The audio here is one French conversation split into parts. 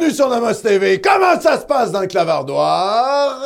Bienvenue sur Namos TV. Comment ça se passe dans le clavardoir?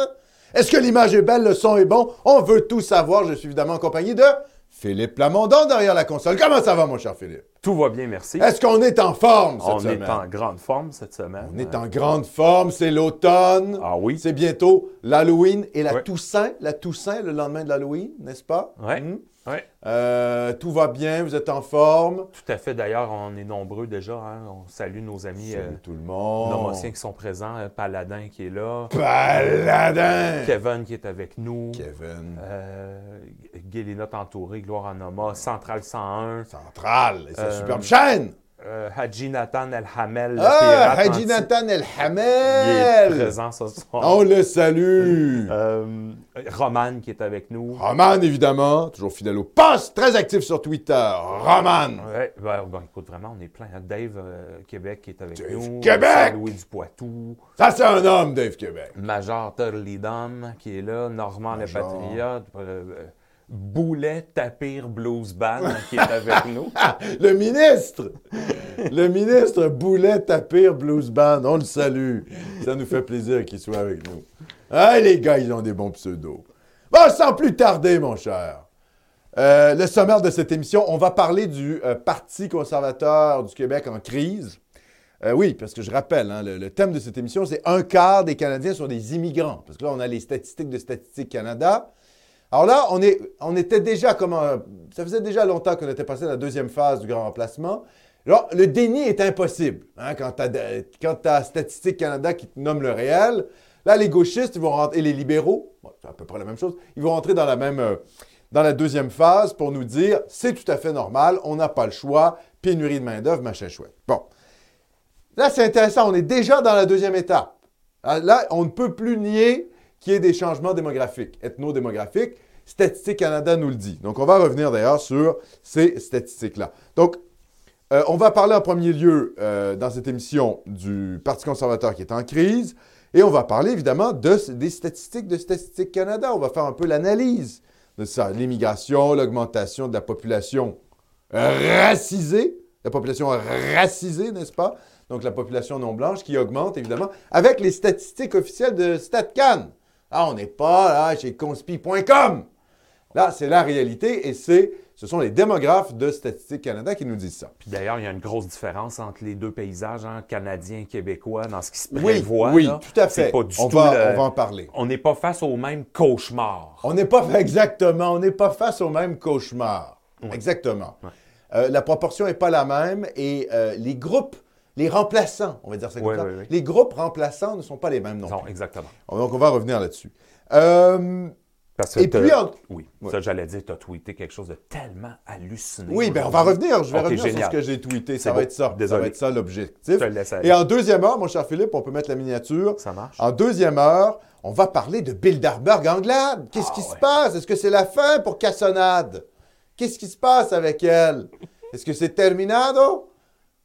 Est-ce que l'image est belle, le son est bon? On veut tout savoir. Je suis évidemment en compagnie de Philippe Plamondon derrière la console. Comment ça va, mon cher Philippe? Tout va bien, merci. Est-ce qu'on est en forme cette On semaine? est en grande forme cette semaine. On est en grande forme, c'est l'automne. Ah oui. C'est bientôt l'Halloween et la. Toussaint. La Toussaint, le lendemain de l'Halloween, n'est-ce pas? Ouais. Hmm? Ouais. Euh, tout va bien, vous êtes en forme? Tout à fait. D'ailleurs, on est nombreux déjà. hein. On salue nos amis euh, Salut tout le monde. nomotiens qui sont présents. euh, Paladin qui est là. Paladin! Kevin qui est avec nous. Kevin. Euh, Guélina Entouré, Gloire en Noma. Central 101. Central, et Euh, superbe chaîne. euh, Haji Nathan El Hamel. Ah, Haji Nathan El Il est Hamel. présent ce soir. On le salue. Euh, Roman qui est avec nous. Roman, évidemment, toujours fidèle au poste, très actif sur Twitter. Roman. Ouais, ben, ben, écoute, vraiment, on est plein. hein. Dave euh, Québec qui est avec Dave nous. Québec! Louis du Poitou. Ça, c'est un homme, Dave Québec. Major Turley Dom qui est là. Normand le. Patriote. Boulet Tapir Blues Band qui est avec nous. Le ministre. Le ministre Boulet Tapir Blues Band. On le salue. Ça nous fait plaisir qu'il soit avec nous. Ah, les gars, ils ont des bons pseudos. Bon, sans plus tarder, mon cher. Euh, le sommaire de cette émission, on va parler du euh, Parti conservateur du Québec en crise. Euh, oui, parce que je rappelle, hein, le, le thème de cette émission, c'est un quart des Canadiens sont des immigrants. Parce que là, on a les statistiques de Statistique Canada. Alors là, on, était déjà comme Ça faisait déjà longtemps qu'on était passé à la deuxième phase du grand remplacement. Alors, le déni est impossible. hein, quand tu as, Statistique Canada qui te nomme le réel, là, les gauchistes vont rentrer, et les libéraux, c'est à peu près la même chose, ils vont rentrer dans la même... euh, dans la deuxième phase pour nous dire c'est tout à fait normal, on n'a pas le choix, pénurie de main-d'œuvre, machin chouette. Bon. Là, c'est intéressant, on est déjà dans la deuxième étape. Ah, Là, on ne peut plus nier qu'il y ait des changements démographiques, ethno-démographiques. Statistique Canada nous le dit. Donc, on va revenir d'ailleurs sur ces statistiques-là. Donc, euh, on va parler en premier lieu euh, dans cette émission du Parti conservateur qui est en crise et on va parler évidemment de, des statistiques de Statistique Canada. On va faire un peu l'analyse de ça. L'immigration, l'augmentation de la population racisée, la population racisée, n'est-ce pas? Donc la population non blanche qui augmente évidemment avec les statistiques officielles de StatCan. Ah, on n'est pas là chez conspi.com. Là, c'est la réalité et c'est, ce sont les démographes de Statistique Canada qui nous disent ça. Puis d'ailleurs, il y a une grosse différence entre les deux paysages, hein, canadiens et québécois, dans ce qui se Oui, prévoit. oui, là. tout à fait. pas du on, tout va, le- on va en parler. On n'est pas face au même cauchemar. On n'est pas exactement, on n'est pas face au même cauchemar. Exactement. Euh, la proportion n'est pas la même et euh, les groupes, les remplaçants, on va dire ça comme ça, les groupes remplaçants ne sont pas les mêmes non, Non, plus. exactement. Donc on va revenir là-dessus. Euh, Parce que et puis, en- Oui, ça j'allais dire, tu as tweeté quelque chose de tellement hallucinant. oui, ben on va revenir. Je vais Ok, revenir génial. sur ce que j'ai tweeté. Ça va être ça. Ça va être ça l'objectif. Et en deuxième heure, mon cher Philippe, on peut mettre la miniature. Ça marche? En deuxième heure, on va parler de Bilderberg Anglade. Qu'est-ce Ah qui se passe? Est-ce que c'est la fin pour Cassonade? Qu'est-ce qui se passe avec elle? Est-ce que c'est terminado?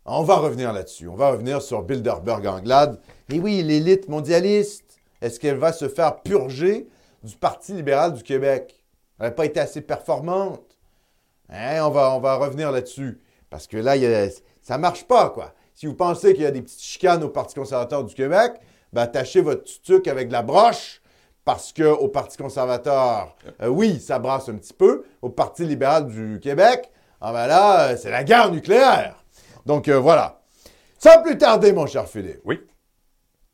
On va revenir là-dessus. On va revenir sur Bilderberg Anglade. Et oui, l'élite mondialiste, est-ce qu'elle va se faire purger du Parti libéral du Québec? Elle n'a pas été assez performante. Hein, on, va, revenir là-dessus. Parce que là, ça ne marche pas, quoi. Si vous pensez qu'il y a des petites chicanes au Parti conservateur du Québec, ben, attachez votre tutuc avec de la broche, parce qu'au Parti conservateur, euh, oui, ça brasse un petit peu. Au Parti libéral du Québec, ah ben là, euh, c'est la guerre nucléaire. Donc euh, voilà. Sans plus tarder, mon cher Philippe. Oui.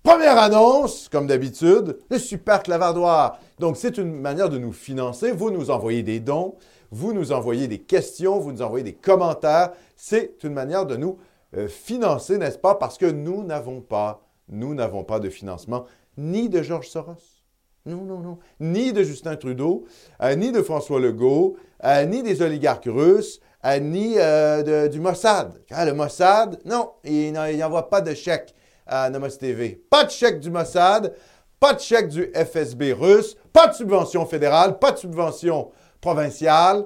Première annonce, comme d'habitude, le super clavardoir. Donc, c'est une manière de nous financer. Vous nous envoyez des dons, vous nous envoyez des questions, vous nous envoyez des commentaires. C'est une manière de nous euh, financer, n'est-ce pas? Parce que nous n'avons pas, nous n'avons pas de financement ni de Georges Soros. Non, non, non. Ni de Justin Trudeau, euh, ni de François Legault, euh, ni des oligarques russes, ni euh, du Mossad. Ah, le Mossad, non, il n'envoie pas de chèque à Nomos TV. Pas de chèque du Mossad, pas de chèque du FSB russe, pas de subvention fédérale, pas de subvention provinciale.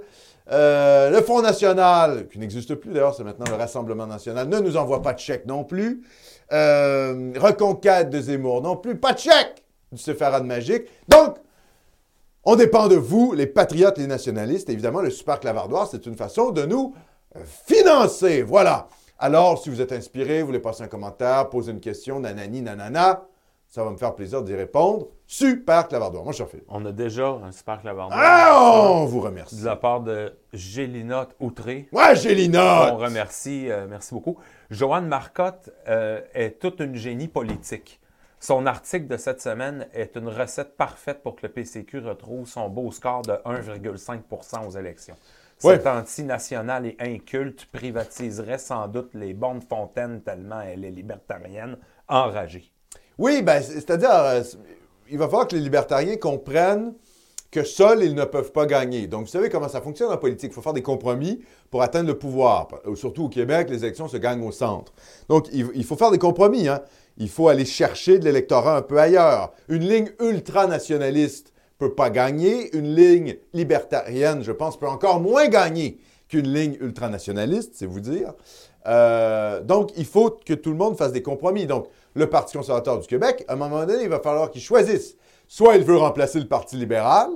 Euh, le Front National, qui n'existe plus d'ailleurs, c'est maintenant le Rassemblement National, ne nous envoie pas de chèque non plus. Euh, Reconquête de Zemmour non plus, pas de chèque du Sepharad Magique. Donc, on dépend de vous, les patriotes, les nationalistes. Évidemment, le super clavardoir, c'est une façon de nous financer. Voilà. Alors, si vous êtes inspiré, vous voulez passer un commentaire, poser une question, nanani, nanana, ça va me faire plaisir d'y répondre. Super clavardoir. Moi, je suis Philippe. On a déjà un super clavardoir. Ah, on vous remercie. De la part de Gélina Outré. Ouais, Gélina! On remercie, euh, merci beaucoup. Joanne Marcotte euh, est toute une génie politique. Son article de cette semaine est une recette parfaite pour que le PCQ retrouve son beau score de 1,5% aux élections. Ouais. Cette antinationale et inculte privatiserait sans doute les bornes fontaines tellement elle est libertarienne, enragée. Oui, ben, c'est- c'est-à-dire, euh, il va falloir que les libertariens comprennent que seuls, ils ne peuvent pas gagner. Donc, vous savez comment ça fonctionne en politique. Il faut faire des compromis pour atteindre le pouvoir. Surtout au Québec, les élections se gagnent au centre. Donc, il, il faut faire des compromis. Hein. Il faut aller chercher de l'électorat un peu ailleurs. Une ligne ultranationaliste peut pas gagner. Une ligne libertarienne, je pense, peut encore moins gagner qu'une ligne ultranationaliste, c'est vous dire. Euh, donc, il faut que tout le monde fasse des compromis. Donc, le Parti conservateur du Québec, à un moment donné, il va falloir qu'il choisisse. Soit il veut remplacer le Parti libéral.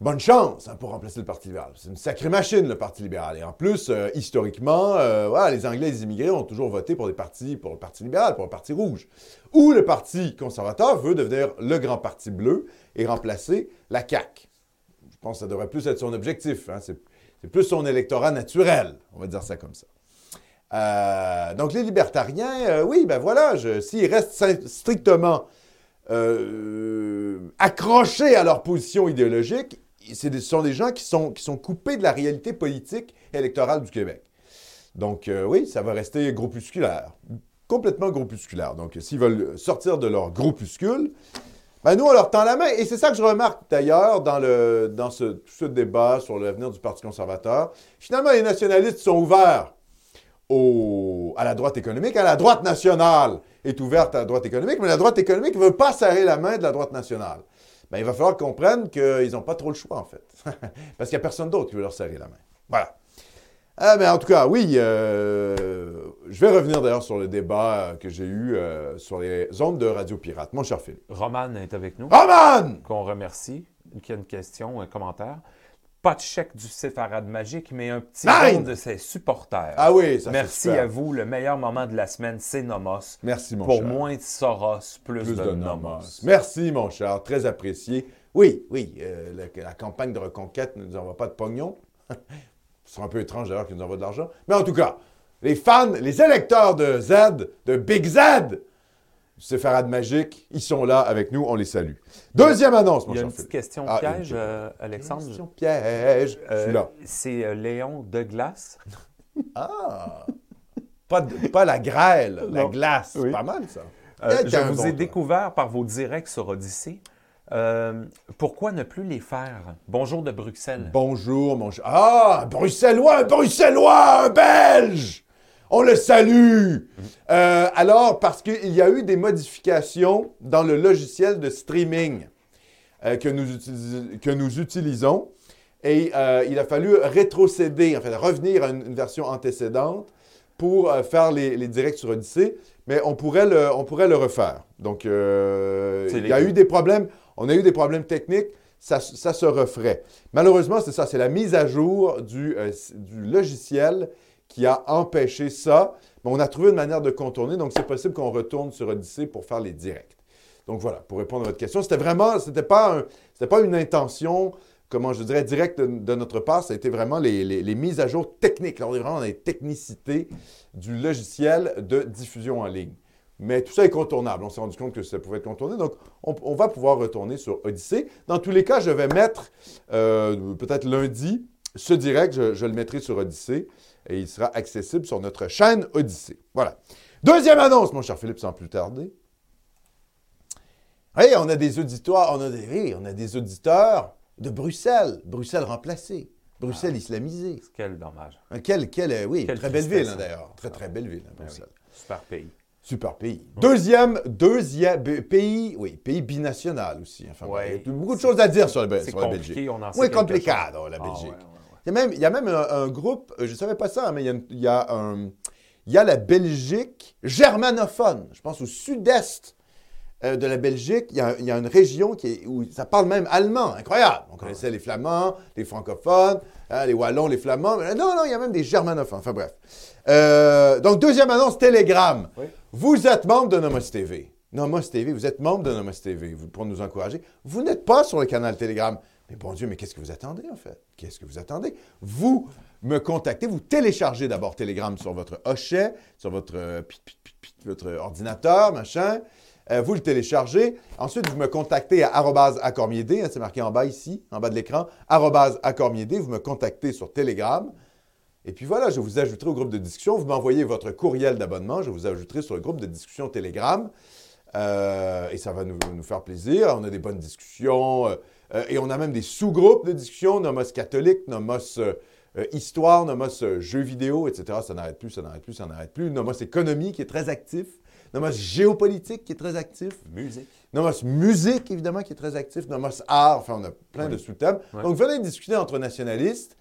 Bonne chance hein, pour remplacer le Parti libéral. C'est une sacrée machine, le Parti libéral. Et en plus, euh, historiquement, euh, les Anglais et les immigrés ont toujours voté pour, le Parti libéral, pour le Parti rouge. Ou le Parti conservateur veut devenir le grand Parti bleu et remplacer la CAQ. Je pense que ça devrait plus être son objectif. hein. C'est plus son électorat naturel, on va dire ça comme ça. Euh, donc les libertariens, oui, ben voilà, s'ils restent strictement accrochés à leur position idéologique, ce sont des gens qui sont, coupés de la réalité politique électorale du Québec. Donc euh, oui, ça va rester groupusculaire, complètement groupusculaire. Donc s'ils veulent sortir de leur groupuscule, ben nous, on leur tend la main. Et c'est ça que je remarque d'ailleurs dans, ce, ce débat sur l'avenir du Parti conservateur. Finalement, les nationalistes sont ouverts à la droite économique. À la droite nationale est ouverte à la droite économique, mais la droite économique ne veut pas serrer la main de la droite nationale. Ben, il va falloir qu'ils comprennent qu'ils n'ont pas trop le choix, en fait. Parce qu'il n'y a personne d'autre qui veut leur serrer la main. Voilà. Ah, mais en tout cas, oui, euh, je vais revenir d'ailleurs sur le débat que j'ai eu euh, sur les ondes de Radio Pirate. Mon cher Philippe. Roman est avec nous, Roman! qu'on remercie, qui a une question, un commentaire. Pas de chèque du séfarade magique, mais un petit don de ses supporters. Ah oui, ça Merci à vous. Le meilleur moment de la semaine, c'est Nomos. Merci, mon Pour cher. moins de Soros, plus, Plus de, de Nomos. nomos. Merci, mon cher. Très apprécié. Oui, oui, euh, la, la campagne de reconquête ne nous envoie pas de pognon. Ce serait un peu étrange d'ailleurs qu'ils nous envoient de l'argent. Mais en tout cas, les fans, les électeurs de Z, de Big Z, Séfarade Magique, ils sont là avec nous. On les salue. Deuxième annonce, mon Il y a cher une petite question Ah, piège, une- euh, Alexandre. Question piège. Euh, c'est euh, Léon de Glace. Ah! Pas, de- pas la grêle, la Non. glace. Oui. Pas mal, ça. Euh, Eh, je vous bon ai temps. découvert par vos directs sur Odyssée. Pourquoi ne plus les faire? Bonjour de Bruxelles. Bonjour, mon cher. Ah, Bruxellois, un Bruxellois, un Belge! On le salue! Euh, alors, parce qu'il y a eu des modifications dans le logiciel de streaming euh, que, nous utilis- que nous utilisons. Et euh, il a fallu rétrocéder, en fait, revenir à une, une version antécédente pour faire les, les directs sur Odyssée, mais on pourrait le, on pourrait le refaire. Donc, il y a eu des problèmes, on a eu des problèmes techniques, ça, ça se referait. Malheureusement, c'est ça, c'est la mise à jour du, du logiciel qui a empêché ça, mais on a trouvé une manière de contourner, donc c'est possible qu'on retourne sur Odyssée pour faire les directs. Donc voilà, pour répondre à votre question, c'était vraiment, c'était pas, pas une intention, comment je dirais, directe de, notre part, ça a été vraiment les, mises à jour techniques. On est vraiment dans les technicités du logiciel de diffusion en ligne. Mais tout ça est contournable. On s'est rendu compte que ça pouvait être contourné. Donc, on, va pouvoir retourner sur Odyssée. Dans tous les cas, je vais mettre, euh, peut-être lundi, ce direct, je, je le mettrai sur Odyssée et il sera accessible sur notre chaîne Odyssée. Voilà. Deuxième annonce, mon cher Philippe, sans plus tarder. Hey, on a des auditoires, on a des, hey, on a des auditeurs de Bruxelles. Bruxelles remplacée. Bruxelles islamisée. Quel dommage. Quelle, quelle, euh, oui, très belle ville hein, hein. d'ailleurs. Très, très belle ville, hein, oui. Bruxelles. Super pays. Super pays. Deuxième, deuxième pays, oui, pays binational aussi. Enfin, Ouais. il y a beaucoup de choses à dire sur, la Belgique. on en sait Oui, complicado, chose. la Ah, Belgique. Il y a même, il y a même un, un groupe, euh, je ne savais pas ça, mais il y a, une- il y a un, il y a la Belgique germanophone, je pense au sud-est euh, de la Belgique, il y, a, il y a une région qui est, où ça parle même allemand. Incroyable. On connaissait les Flamands, les francophones, hein, les Wallons, les Flamands. Mais non, non, il y a même des germanophones. Enfin bref. Euh, donc, deuxième annonce, Telegram. Oui. Vous êtes membre de Nomos TV. Nomos TV, vous êtes membre de Nomos TV pour nous encourager. Vous n'êtes pas sur le canal Telegram. Mais bon Dieu, mais qu'est-ce que vous attendez en fait? Qu'est-ce que vous attendez? Vous me contactez, vous téléchargez d'abord Telegram sur votre hochet, sur votre, euh, votre ordinateur, machin. Euh, vous le téléchargez. Ensuite, vous me contactez à accormier.d, hein, c'est marqué en bas ici, en bas de l'écran, accormier.d. Vous me contactez sur Telegram. Et puis voilà, je vous ajouterai au groupe de discussion. Vous m'envoyez votre courriel d'abonnement, je vous ajouterai sur le groupe de discussion Telegram. Euh, et ça va nous faire plaisir. On a des bonnes discussions. Euh, et on a même des sous-groupes de discussion, Nomos catholique, Nomos euh, euh, histoire, Nomos jeux vidéo, etc. Ça n'arrête plus, ça n'arrête plus, ça n'arrête plus. Nomos économie qui est très actif. Nomos géopolitique qui est très actif. Musique. Nomos musique, évidemment, qui est très actif. Nomos art, enfin, on a plein Oui. de sous-thèmes. Donc, venez discuter entre nationalistes.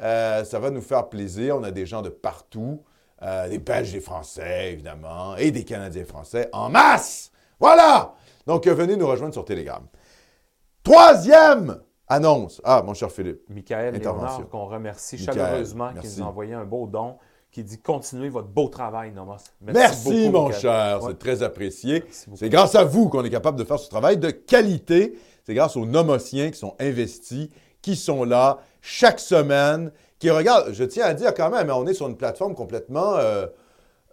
Euh, ça va nous faire plaisir. On a des gens de partout. Euh, des Belges, des Français, évidemment, et des Canadiens français en masse. Voilà! Donc, venez nous rejoindre sur Telegram. Troisième annonce. Ah, mon cher Philippe. Michael. Léonard, qu'on remercie Michael, chaleureusement, qui merci. nous a envoyé un beau don, qui dit continuez votre beau travail, Nomos. Merci, beaucoup, mon Michael. cher. Ouais. C'est très apprécié. Merci. C'est grâce à vous qu'on est capable de faire ce travail de qualité. C'est grâce aux nomotiens qui sont investis, qui sont là chaque semaine, qui regardent. Je tiens à dire quand même, on est sur une plateforme complètement, euh,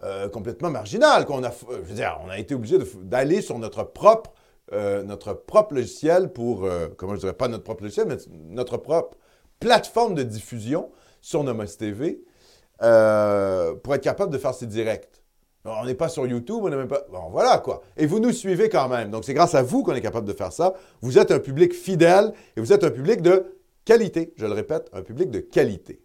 euh, complètement marginale. Qu'on a, je veux dire, on a été obligé d'aller sur notre propre, euh, notre propre logiciel pour, euh, comment je dirais, pas notre propre logiciel, mais notre propre plateforme de diffusion sur Nomos TV euh, pour être capable de faire ces directs. On n'est pas sur YouTube, on n'est même pas. Bon, voilà quoi. Et vous nous suivez quand même. Donc, c'est grâce à vous qu'on est capable de faire ça. Vous êtes un public fidèle et vous êtes un public de qualité. Je le répète, un public de qualité.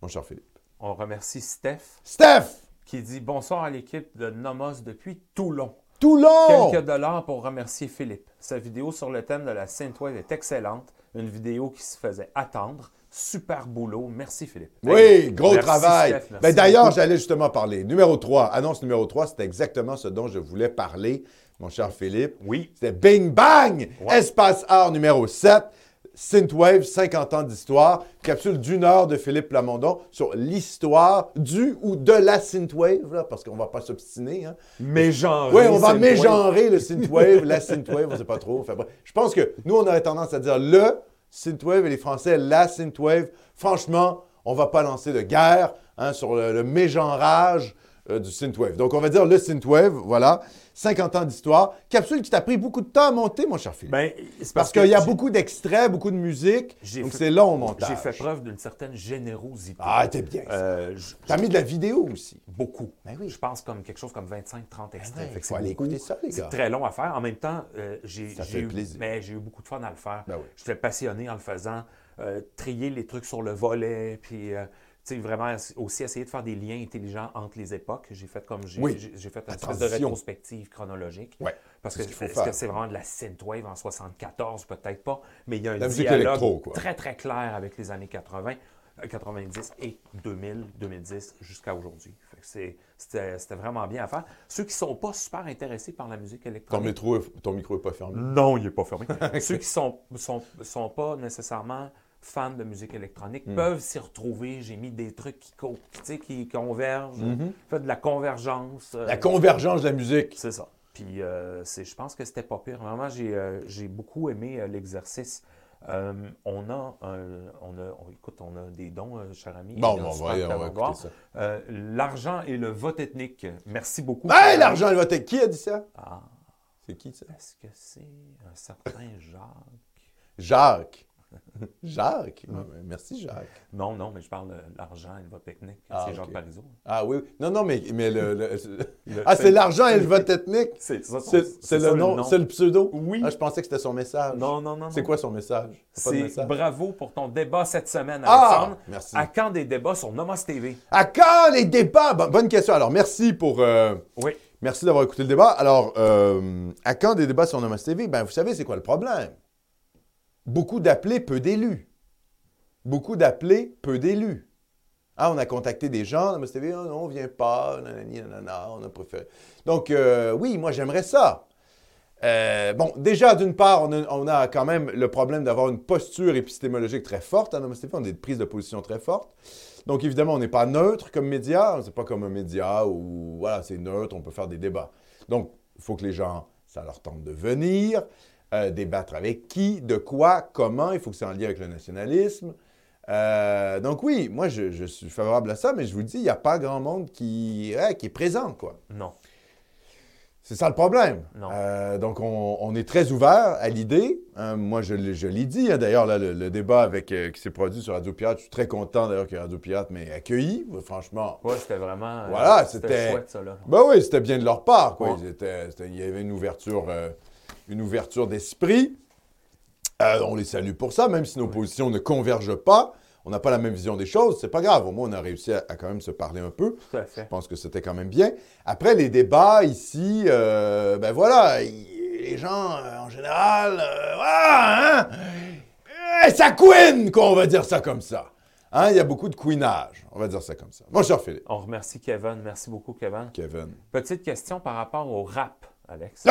Mon cher Philippe. On remercie Steph, Steph! qui dit bonsoir à l'équipe de Nomos depuis Toulon. Toulon! Quelques dollars pour remercier Philippe. Sa vidéo sur le thème de la Sainte-Wave est excellente. Une vidéo qui se faisait attendre. Super boulot. Merci, Philippe. Oui, gros merci, travail. Steph, Ben, D'ailleurs, j'allais justement parler. Numéro 3, annonce numéro 3, c'était exactement ce dont je voulais parler, mon cher Philippe. Oui. C'était Bing Bang! Ouais. Espace Art numéro 7. Synthwave, 50 ans d'histoire. Capsule d'une heure de Philippe Plamondon sur l'histoire du ou de la Synthwave, là, parce qu'on ne va pas s'obstiner. Hein. Mégenré. Oui, on va mégenrer le synthwave, la synthwave, on ne sait pas trop. Enfin, bref. je pense que nous, on aurait tendance à dire le synthwave et les Français la synthwave. Franchement, on ne va pas lancer de guerre hein, sur le, le mégenrage euh, du synthwave. Donc, on va dire le synthwave, voilà. 50 ans d'histoire. Capsule qui t'a pris beaucoup de temps à monter, mon cher Philippe. Ben, parce qu'il y a beaucoup d'extraits, beaucoup de musique. Donc, fait- c'est long au montage. J'ai fait preuve d'une certaine générosité. Ah, t'es bien. Euh, T'as mis de la vidéo aussi. beaucoup. Ben oui. Je pense comme quelque chose comme 25-30 extraits. ouais, Fait que faut c'est aller beaucoup. écouter ça, les gars. C'est très long à faire. En même temps, euh, j'ai eu, plaisir. mais j'ai eu beaucoup de fun à le faire. Ben oui. J'étais passionné en le faisant. trier les trucs sur le volet, puis sais, vraiment aussi essayer de faire des liens intelligents entre les époques. J'ai fait comme j'ai Oui. fait une espèce de rétrospective chronologique. Ouais. Parce C'est que ce c'est vraiment de la synthwave en 74, peut-être pas, mais il y a un La dialogue quoi. très très clair avec les années 80, euh, 90 et 2000, 2010 jusqu'à aujourd'hui. C'était vraiment bien à faire. Ceux qui sont pas super intéressés par la musique Ton, électronique, métro, ton micro n'est pas fermé. non, il n'est pas fermé. Ceux qui sont, sont, sont pas nécessairement fans de musique électronique Hmm. peuvent s'y retrouver. J'ai mis des trucs qui, co- qui convergent, fait de la convergence. euh. La convergence de la musique. c'est ça. Puis euh, je pense que c'était pas pire. Vraiment, j'ai euh, beaucoup aimé l'exercice. Euh, on, a, on a, on- écoute, on a des dons, euh, cher ami. Bon, bon, on le va, on va écouter ça. L'argent et le vote ethnique. Merci beaucoup. Hey, l'argent, elle va être... Qui a dit ça? Ah, C'est qui ça? est-ce que c'est un certain Jacques? Jacques. Jacques? Merci, Jacques. Non, non, mais je parle de l'argent et le vote technique. Ah, c'est Jacques. Parizeau. Ah oui. Non, non, mais, mais le... le- Le- Ah, c'est l'argent et le vote ethnique? C'est ça, son- C'est le nom, c'est le pseudo? Oui. Ah, je pensais que c'était son message. Non, non, non. C'est non. quoi son message? C'est bravo pour ton débat cette semaine, Ah, Alexandre. merci. À quand des débats sur Nomos TV? À quand les débats? Bon- bonne question. Alors, merci pour... euh, Oui. Merci d'avoir écouté le débat. Alors, euh, à quand des débats sur Nomos TV? Ben, vous savez, c'est quoi le problème? Beaucoup d'appelés, peu d'élus. Beaucoup d'appelés, peu d'élus. Ah, on a contacté des gens, Nomos TV, ah non, on vient pas, nanani, nanana, on a préféré. Donc, euh, oui, moi, j'aimerais ça. Euh, bon, déjà, d'une part, on a, quand même le problème d'avoir une posture épistémologique très forte. Namaste, on a des prises de position très fortes. Donc, évidemment, on n'est pas neutre comme média. C'est pas comme un média où, voilà, c'est neutre, on peut faire des débats. Donc, il faut que les gens, ça leur tente de venir, euh, débattre avec qui, de quoi, comment. Il faut que c'est en lien avec le nationalisme. Euh, donc oui, moi, je, je suis favorable à ça, mais je vous dis, il n'y a pas grand monde qui, ouais, qui est présent, quoi. Non. C'est ça le problème. Non. Euh, donc, on, on est très ouvert à l'idée. Hein, moi, je, l'ai- je l'ai dit. hein, d'ailleurs, là, le, le débat avec, euh, qui s'est produit sur Radio Pirate, je suis très content d'ailleurs que Radio Pirate m'ait accueilli. Franchement, Ouais, c'était vraiment. Voilà, c'était- chouette, ça, là. ben oui, c'était bien de leur part. Quoi. Ouais. Ils étaient- c'était- il y avait une ouverture, euh, une ouverture d'esprit. Euh, on les salue pour ça, même si nos positions ne convergent pas. On n'a pas la même vision des choses. C'est pas grave. Au moins, on a réussi à, à quand même se parler un peu. Tout à Je fait. pense que c'était quand même bien. Après, les débats ici, euh, ben voilà, il- les gens, euh, en général, hein, euh, ça couine, quoi, on va dire ça comme ça. Hein, il y a beaucoup de couinage, on va dire ça comme ça. Mon cher Philippe, On remercie Kevin. Merci beaucoup, Kevin. Kevin. Petite question par rapport au rap, Alex.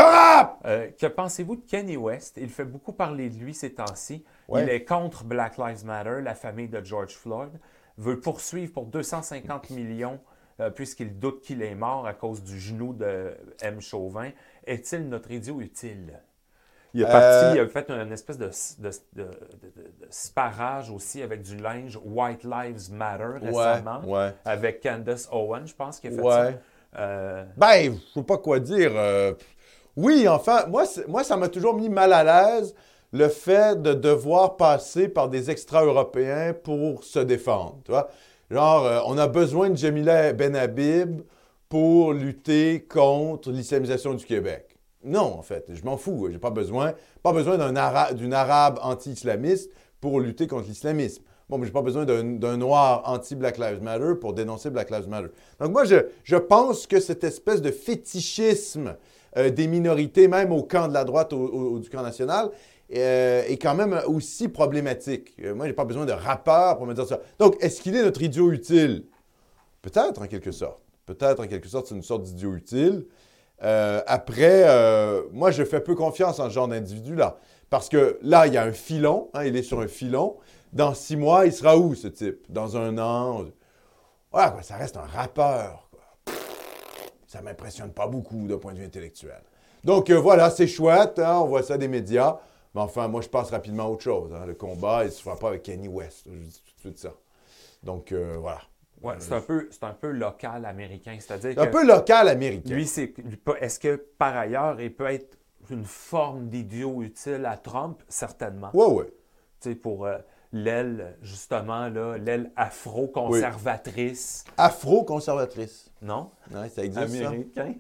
Euh, que pensez-vous de Kanye West? Il fait beaucoup parler de lui ces temps-ci. Ouais. Il est contre Black Lives Matter, la famille de George Floyd, veut poursuivre pour 250 millions euh, puisqu'il doute qu'il est mort à cause du genou de M. Chauvin. Est-il notre idiot utile? Il a, parti, Euh, il a fait une espèce de, de, de- de- de sparage aussi avec du linge White Lives Matter récemment, ouais. avec Candace Owen, je pense, qui a fait ça. Euh, Ben, je sais pas quoi dire. euh, oui, enfin, moi, moi ça m'a toujours mis mal à l'aise le fait de devoir passer par des extra-européens pour se défendre. Tu vois? Genre, euh, on a besoin de Jamila Ben Habib pour lutter contre l'islamisation du Québec. Non, en fait, je m'en fous. J'ai pas besoin, pas besoin d'une arabe anti-islamiste pour lutter contre l'islamisme. Bon, mais j'ai pas besoin d'un noir anti-Black Lives Matter pour dénoncer Black Lives Matter. Donc moi, je, je pense que cette espèce de fétichisme euh, des minorités, même au camp de la droite au, du camp national, euh, est quand même aussi problématique. Euh, moi, j'ai pas besoin de rappeur pour me dire ça. Donc, est-ce qu'il est notre idiot utile? Peut-être, en quelque sorte. Peut-être, en quelque sorte, c'est une sorte d'idiot utile. Après, moi, je fais peu confiance en ce genre d'individu-là. Parce que là, il y a un filon, hein, il est sur un filon. Dans six mois, il sera où, ce type? Dans un an? Voilà, quoi, ça reste un rappeur. Quoi. Ça m'impressionne pas beaucoup d'un point de vue intellectuel. Donc, euh, voilà, c'est chouette, hein, on voit ça des médias. Mais enfin, moi, je passe rapidement à autre chose. hein. Le combat, il ne se fera pas avec Kanye West. Je dis tout de suite ça. Donc, euh, voilà. ouais, c'est un, peu- c'est un peu local américain, c'est-à-dire Un que peu local américain. lui, c'est, est-ce que par ailleurs, il peut être une forme d'idiot utile à Trump? Certainement. Ouais, ouais. Tu sais, pour euh, l'aile, justement, là, l'aile afro-conservatrice, Afro-conservatrice. non? Ouais, ça existe, ça? Américain?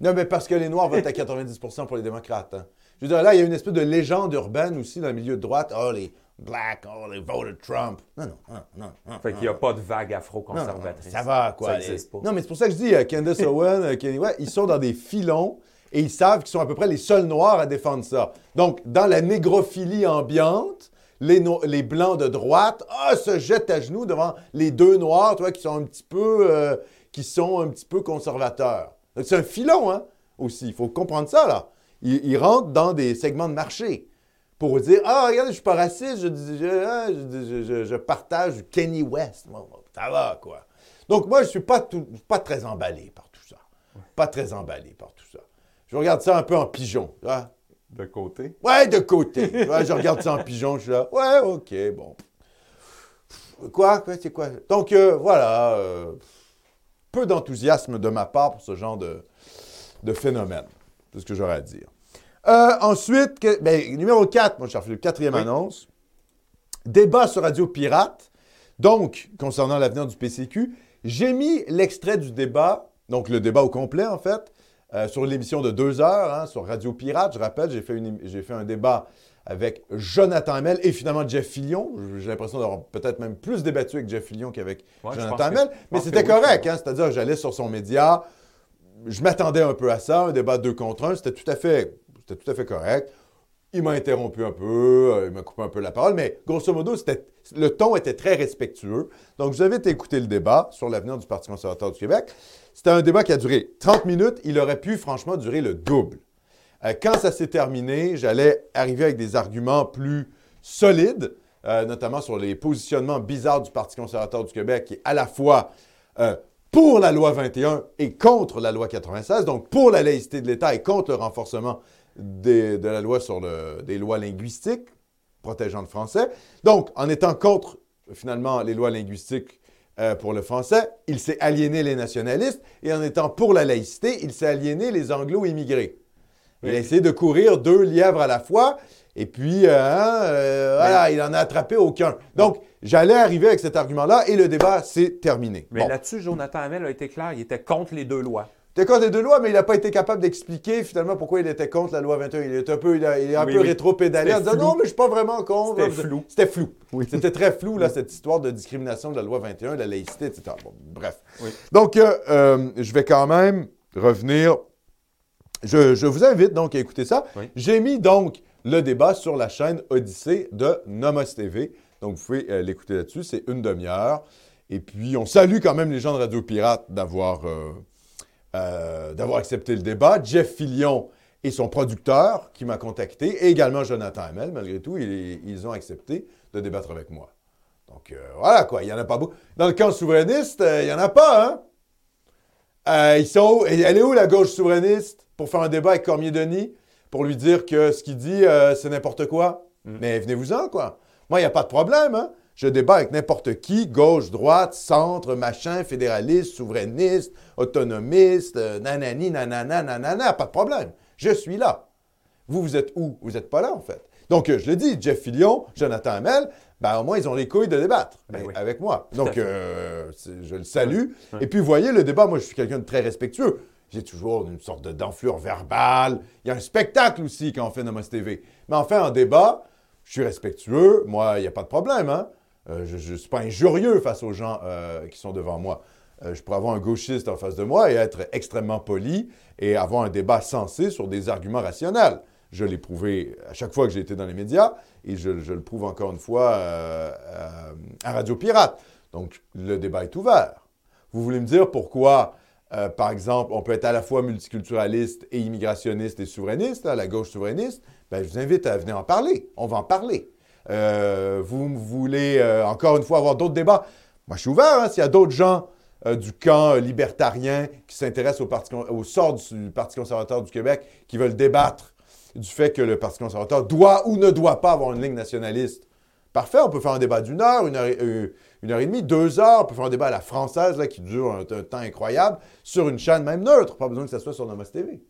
Non, mais parce que les Noirs votent à 90 pour les démocrates. hein. Je veux dire, là, il y a une espèce de légende urbaine aussi dans le milieu de droite. Oh, les blacks, oh, les voted Trump. Non, non, non, non. non, Fait qu'il n'y a pas de vague non, non, afro-conservatrice. Ça va, quoi. Ça les- n'existe pas. Non, mais c'est pour ça que je dis, euh, Candace Owen, euh, West, ils sont dans des filons et ils savent qu'ils sont à peu près les seuls Noirs à défendre ça. Donc, dans la négrophilie ambiante, les, no- les Blancs de droite ah, se jettent à genoux devant les deux Noirs, tu vois, qui sont un petit peu, euh, qui sont un petit peu conservateurs. C'est un filon, hein, aussi. Il faut comprendre ça, là. Ils, ils rentrent dans des segments de marché pour dire Ah, regardez, je suis pas raciste, je, hein, je- je- partage Kenny West. Bon, ça va, quoi. Donc, moi, je suis pas, tout- pas très emballé par tout ça. Pas très emballé par tout ça. Je regarde ça un peu en pigeon. De côté? Ouais, de côté. Je regarde ça en pigeon, je suis là. Ouais, OK, bon. Quoi? Quoi? C'est quoi? Donc, euh, voilà. euh, peu d'enthousiasme de ma part pour ce genre de, de phénomène. C'est ce que j'aurais à dire. Euh, ensuite, que- ben, numéro 4, mon cher Philippe, quatrième Oui. annonce. Débat sur Radio Pirate. Donc, concernant l'avenir du PCQ, j'ai mis l'extrait du débat, donc le débat au complet en fait, euh, sur l'émission de deux heures hein, sur Radio Pirate. Je rappelle, j'ai fait, une- j'ai fait un débat avec Jonathan Hamel et finalement Jeff Fillion. J'ai l'impression d'avoir peut-être même plus débattu avec Jeff Fillion qu'avec Ouais, Jonathan Hamel. Mais c'était oui, correct, hein, c'est-à-dire j'allais sur son média, je m'attendais un peu à ça, un débat deux contre un, c'était tout à fait, c'était tout à fait correct. Il m'a interrompu un peu, euh, il m'a coupé un peu la parole, mais grosso modo, le ton était très respectueux. Donc, je vous invite à le débat sur l'avenir du Parti conservateur du Québec. C'était un débat qui a duré 30 minutes. Il aurait pu, franchement, durer le double. Euh, quand ça s'est terminé, j'allais arriver avec des arguments plus solides, euh, notamment sur les positionnements bizarres du Parti conservateur du Québec, qui est à la fois pour la loi 21 et contre la loi 96, donc pour la laïcité de l'État et contre le renforcement des- de la loi sur le- des lois linguistiques protégeant le français. Donc, en étant contre, finalement, les lois linguistiques euh, pour le français, il s'est aliéné les nationalistes, et en étant pour la laïcité, il s'est aliéné les anglo-immigrés. Il a essayé de courir deux lièvres à la fois, et puis, euh, hein, euh, voilà, il en a attrapé aucun. Donc, j'allais arriver avec cet argument-là, et le débat s'est terminé. Mais Bon. là-dessus, Jonathan Hamel a été clair, il était contre les deux lois. Il était contre les deux lois, mais il n'a pas été capable d'expliquer finalement pourquoi il était contre la loi 21. Il est un peu, il a- il est un Oui, peu oui. rétro-pédalé en disant non, mais je suis pas vraiment contre. C'était flou. C'était flou. C'était très flou, là, cette histoire de discrimination de la loi 21, de la laïcité, etc. Bon, bref. Donc, euh, euh, je vais quand même revenir. Je, je vous invite donc à écouter ça. J'ai mis donc le débat sur la chaîne Odyssée de Nomos TV. Donc, vous pouvez euh, l'écouter là-dessus. C'est une demi-heure. Et puis, on salue quand même les gens de Radio Pirate d'avoir euh, euh, d'avoir accepté le débat. Jeff Fillion et son producteur qui m'a contacté, et également Jonathan Hamel, malgré tout, ils, ils ont accepté de débattre avec moi. Donc, euh, voilà quoi, il n'y en a pas beaucoup. Dans le camp souverainiste, euh, il n'y en a pas, hein? Ils sont où? Elle est où la gauche souverainiste pour faire un débat avec Cormier-Denis pour lui dire que ce qu'il dit, c'est n'importe quoi? Mais venez-vous-en, quoi. Moi, il n'y a pas de problème, hein? Je débat avec n'importe qui, gauche, droite, centre, machin, fédéraliste, souverainiste, autonomiste, euh, nanani, nanana, nanana, pas de problème. Je suis là. Vous, vous êtes où? Vous n'êtes pas là, en fait. Donc, euh, je le dis, Jeff Fillion, Jonathan Hamel, ben, au moins, ils ont les couilles de débattre Ben oui. avec moi. Donc, euh, je le salue. Et puis, vous voyez, le débat, moi, je suis quelqu'un de très respectueux. J'ai toujours une sorte de- d'enflure verbale. Il y a un spectacle aussi quand on fait Nomos TV. Mais enfin, en débat, je suis respectueux. Moi, il n'y a pas de problème. Hein? Euh, je ne suis pas injurieux face aux gens euh, qui sont devant moi. Euh, je pourrais avoir un gauchiste en face de moi et être extrêmement poli et avoir un débat sensé sur des arguments rationnels. Je l'ai prouvé à chaque fois que j'ai été dans les médias et je, le prouve encore une fois à Radio Pirate. Donc, le débat est ouvert. Vous voulez me dire pourquoi, par exemple, on peut être à la fois multiculturaliste et immigrationniste et souverainiste, là, la gauche souverainiste? Ben, je vous invite à venir en parler. On va en parler. Euh, vous voulez, euh, encore une fois, avoir d'autres débats? Moi, je suis ouvert. hein, S'il y a d'autres gens euh, du camp libertarien qui s'intéressent au, sort du Parti conservateur du Québec, qui veulent débattre du fait que le Parti conservateur doit ou ne doit pas avoir une ligne nationaliste, Parfait, on peut faire un débat d'une heure, une heure, et- une heure et demie, deux heures. On peut faire un débat à la française là, qui dure un, un temps incroyable sur une chaîne même neutre. Pas besoin que ça soit sur Nomos TV.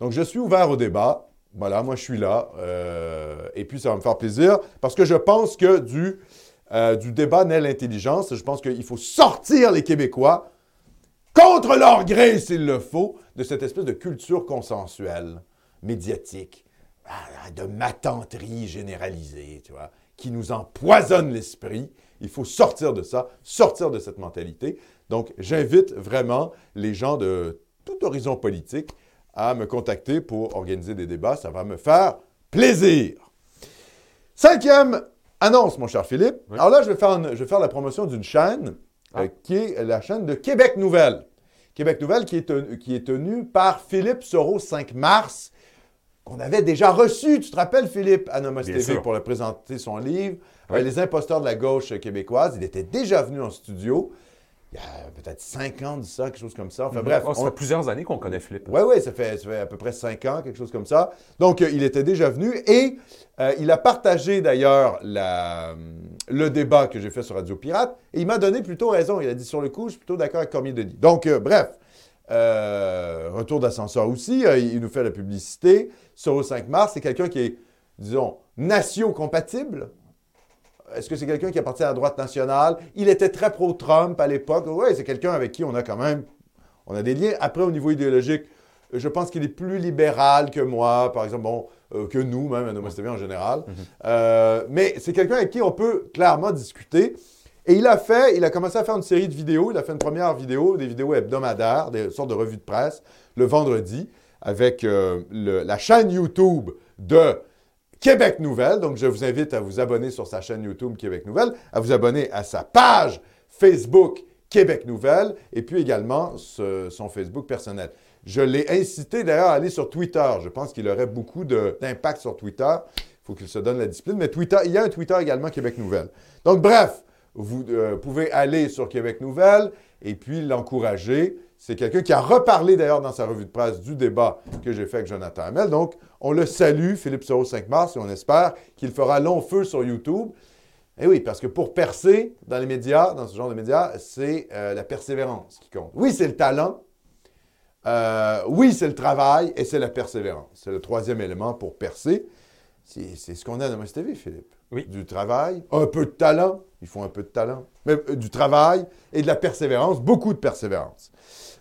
Donc, je suis ouvert au débat. Voilà, moi, je suis là. euh, et puis, ça va me faire plaisir parce que je pense que du, euh, du débat naît l'intelligence. Je pense qu'il faut sortir les Québécois contre leur gré, s'il le faut, de cette espèce de culture consensuelle, médiatique, ah, de matanterie généralisée, tu vois, qui nous empoisonne l'esprit. Il faut sortir de ça, sortir de cette mentalité. Donc, j'invite vraiment les gens de tout horizon politique à me contacter pour organiser des débats. Ça va me faire plaisir. Cinquième annonce, mon cher Philippe. Oui. Alors là, je vais faire, une- je vais faire la promotion d'une chaîne Ah. euh, qui est la chaîne de Québec Nouvelle. Québec Nouvelle qui est, tenu- tenue par Philippe Soro 5 mars, qu'on avait déjà reçu, tu te rappelles, Philippe, à Nomos Bien TV sûr. pour le présenter son livre, Oui. euh, Les imposteurs de la gauche québécoise. Il était déjà venu en studio. Il y a peut-être 5 ans de ça, quelque chose comme ça. Enfin bref, Oh, ça on- fait plusieurs années qu'on connaît Philippe. oui, oui, ça fait, ça fait à peu près cinq ans, quelque chose comme ça. Donc, euh, il était déjà venu et euh, il a partagé d'ailleurs la- le débat que j'ai fait sur Radio Pirate et il m'a donné plutôt raison. Il a dit sur le coup, je suis plutôt d'accord avec Cormier Denis. Donc, euh, bref, euh, retour d'ascenseur aussi, euh, il nous fait la publicité. Sur le 5 mars, c'est quelqu'un qui est, disons, natio-compatible. Est-ce que c'est quelqu'un qui appartient à la droite nationale? Il était très pro-Trump à l'époque. Oui, c'est quelqu'un avec qui on a quand même on a des liens. Après, au niveau idéologique, je pense qu'il est plus libéral que moi, par exemple, bon, euh, que nous, même à TV en général. Euh, mais c'est quelqu'un avec qui on peut clairement discuter. Et il a fait, il a commencé à faire une série de vidéos. Il a fait une première vidéo, des vidéos hebdomadaires, des sortes de revues de presse, le vendredi, avec euh, le- la chaîne YouTube de Québec Nouvelle. Donc, je vous invite à vous abonner sur sa chaîne YouTube Québec Nouvelle, à vous abonner à sa page Facebook Québec Nouvelle et puis également son Facebook personnel. Je l'ai incité d'ailleurs à aller sur Twitter. Je pense qu'il aurait beaucoup d'impact sur Twitter. Il faut qu'il se donne la discipline. Mais Twitter, il y a un Twitter également Québec Nouvelle. Donc, bref, vous euh, pouvez aller sur Québec Nouvelle et puis l'encourager. C'est quelqu'un qui a reparlé d'ailleurs dans sa revue de presse du débat que j'ai fait avec Jonathan Hamel. Donc, on le salue, Philippe Soro 5 mars, et on espère qu'il fera long feu sur YouTube. Eh oui, parce que pour percer dans les médias, dans ce genre de médias, c'est euh, la persévérance qui compte. Oui, c'est le talent. Euh, oui, c'est le travail et c'est la persévérance. C'est le troisième élément pour percer. C'est ce qu'on a dans Must TV, Philippe. Oui. Du travail, un peu de talent. Il faut un peu de talent. Mais euh, du travail et de la persévérance, beaucoup de persévérance.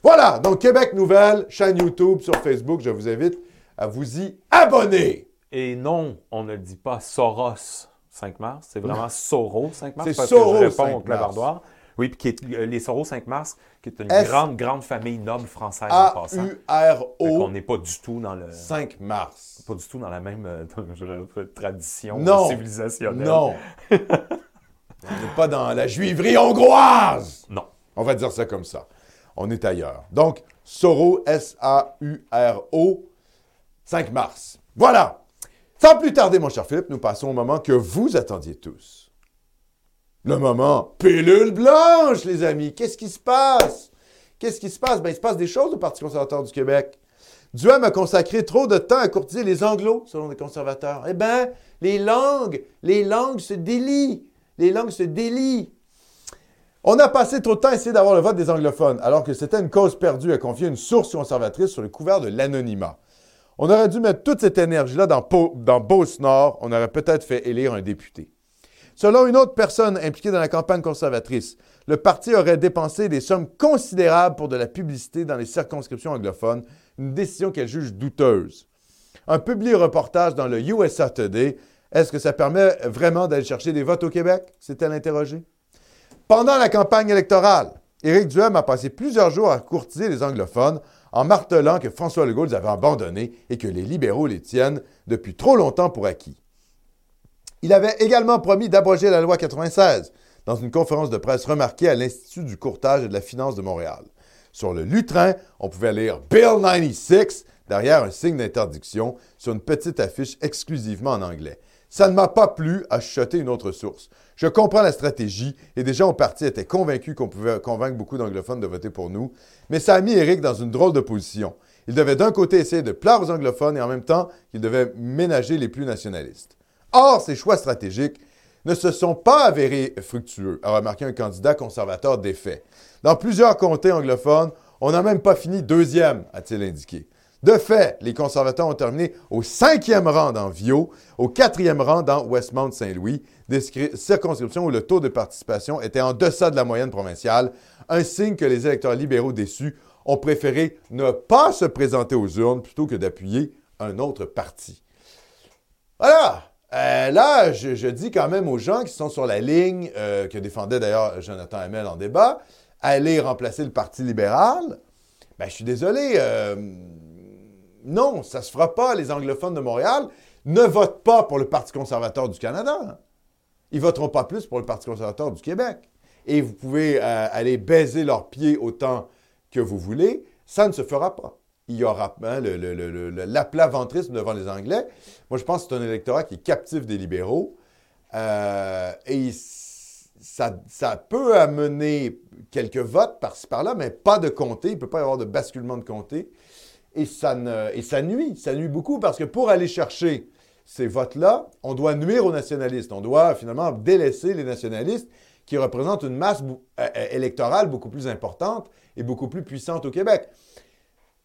Voilà, donc Québec Nouvelle, chaîne YouTube, sur Facebook, je vous invite à vous y abonner. Et non, on ne dit pas Soros 5 mars, c'est vraiment Soro 5 mars. C'est Soro que je 5 réponds au mars. clavardoir. Oui, puis qui est, euh, les Soro 5 mars, qui est une S- grande, grande famille noble française en passant. Qu'on A-U-R-O, n'est pas du tout dans le... 5 mars. Pas du tout dans la même euh, tradition Non. civilisationnelle. Non. On n'est pas dans la juiverie hongroise. Non. On va dire ça comme ça. On est ailleurs. Donc, Soro, S-A-U-R-O, 5 mars. Voilà. Sans plus tarder, mon cher Philippe, nous passons au moment que vous attendiez tous. Le moment pilule blanche, les amis. Qu'est-ce qui se passe? Qu'est-ce qui se passe? Ben, il se passe des choses au Parti conservateur du Québec. Duhem a consacré trop de temps à courtiser les anglos, selon les conservateurs. Eh bien, les langues, les langues se délient. Les langues se délient. On a passé trop de temps à essayer d'avoir le vote des anglophones, alors que c'était une cause perdue à confier une source conservatrice sur le couvert de l'anonymat. On aurait dû mettre toute cette énergie-là dans, dans Beauce-Nord. On aurait peut-être fait élire un député. Selon une autre personne impliquée dans la campagne conservatrice, le parti aurait dépensé des sommes considérables pour de la publicité dans les circonscriptions anglophones, une décision qu'elle juge douteuse. Un publié reportage dans le USA Today, est-ce que ça permet vraiment d'aller chercher des votes au Québec? s'est-elle interrogée. Pendant la campagne électorale, Éric Duhem a passé plusieurs jours à courtiser les anglophones en martelant que François Legault les avait abandonnés et que les libéraux les tiennent depuis trop longtemps pour acquis. Il avait également promis d'abroger la loi 96 dans une conférence de presse remarquée à l'Institut du courtage et de la finance de Montréal. Sur le lutrin, on pouvait lire Bill 96 derrière un signe d'interdiction sur une petite affiche exclusivement en anglais. Ça ne m'a pas plu, a chuchoté une autre source. Je comprends la stratégie et gens au parti étaient convaincus qu'on pouvait convaincre beaucoup d'anglophones de voter pour nous, mais ça a mis Eric dans une drôle de position. Il devait d'un côté essayer de plaire aux anglophones et en même temps, il devait ménager les plus nationalistes. Or, ces choix stratégiques ne se sont pas avérés fructueux, a remarqué un candidat conservateur défait. Dans plusieurs comtés anglophones, on n'a même pas fini deuxième, a-t-il indiqué. De fait, les conservateurs ont terminé au cinquième rang dans Vio, au quatrième rang dans Westmount-Saint-Louis, des scri- circonscriptions où le taux de participation était en deçà de la moyenne provinciale, un signe que les électeurs libéraux déçus ont préféré ne pas se présenter aux urnes plutôt que d'appuyer un autre parti. Voilà. Euh, là, je, je dis quand même aux gens qui sont sur la ligne, euh, que défendait d'ailleurs Jonathan Hamel en débat, aller remplacer le Parti libéral. Ben, je suis désolé. euh, non, ça se fera pas. Les anglophones de Montréal ne votent pas pour le Parti conservateur du Canada. Ils voteront pas plus pour le Parti conservateur du Québec. Et vous pouvez euh, aller baiser leurs pieds autant que vous voulez. Ça ne se fera pas. Il y aura hein, le- l'aplat-ventrisme devant les Anglais. Moi, je pense que c'est un électorat qui est captif des libéraux. Euh, et ça, ça peut amener quelques votes par-ci par-là, mais pas de comté. Il ne peut pas y avoir de basculement de comté. Et ça, nuit. Ça nuit beaucoup parce que pour aller chercher ces votes-là, on doit nuire aux nationalistes. On doit finalement délaisser les nationalistes qui représentent une masse euh, euh, électorale beaucoup plus importante et beaucoup plus puissante au Québec.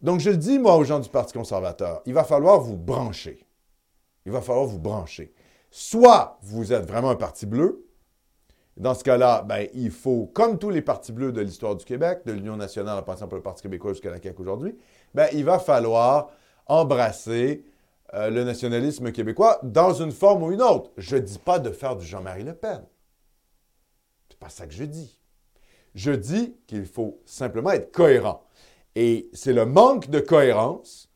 Donc, je le dis, moi, aux gens du Parti conservateur, il va falloir vous brancher. Il va falloir vous brancher. Soit vous êtes vraiment un parti bleu. Dans ce cas-là, ben, il faut, comme tous les partis bleus de l'histoire du Québec, de l'Union nationale en passant par le Parti québécois jusqu'à la CAQ aujourd'hui, ben, il va falloir embrasser euh, le nationalisme québécois dans une forme ou une autre. Je ne dis pas de faire du Jean-Marie Le Pen. C'est pas ça que je dis. Je dis qu'il faut simplement être cohérent. Et c'est le manque de cohérence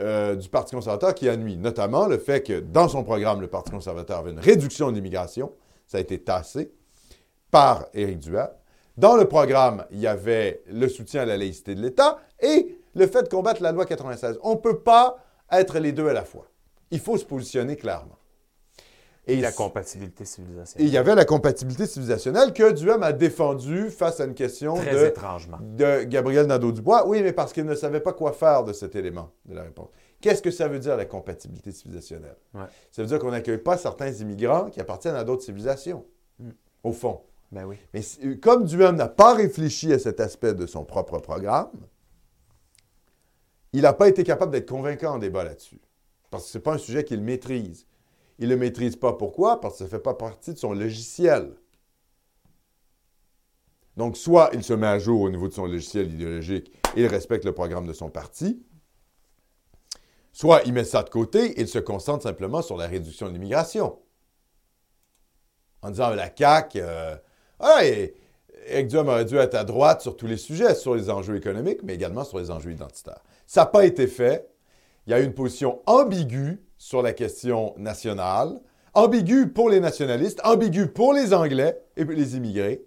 euh, du Parti conservateur qui a nuit, notamment le fait que dans son programme, le Parti conservateur avait une réduction de l'immigration. Ça a été tassé par Éric Duhamel. Dans le programme, il y avait le soutien à la laïcité de l'État et le fait de combattre la loi 96. On ne peut pas être les deux à la fois. Il faut se positionner clairement. Et la compatibilité civilisationnelle. Et il y avait la compatibilité civilisationnelle que Duhem a défendue face à une question Très de, étrangement. de Gabriel Nadeau-Dubois. Oui, mais parce qu'il ne savait pas quoi faire de cet élément de la réponse. Qu'est-ce que ça veut dire, la compatibilité civilisationnelle? Ouais. Ça veut dire qu'on n'accueille pas certains immigrants qui appartiennent à d'autres civilisations, Mm. au fond. Ben oui. Mais comme Duhem n'a pas réfléchi à cet aspect de son propre programme, il n'a pas été capable d'être convaincant en débat là-dessus. Parce que ce n'est pas un sujet qu'il maîtrise. Il ne le maîtrise pas. Pourquoi? Parce que ça ne fait pas partie de son logiciel. Donc, soit il se met à jour au niveau de son logiciel idéologique et il respecte le programme de son parti, soit il met ça de côté et il se concentre simplement sur la réduction de l'immigration. En disant, la CAQ, euh, ah, aurait dû être à droite sur tous les sujets, sur les enjeux économiques, mais également sur les enjeux identitaires. Ça n'a pas été fait. Il y a eu une position ambiguë sur la question nationale, ambiguë pour les nationalistes, ambiguë pour les Anglais et les immigrés.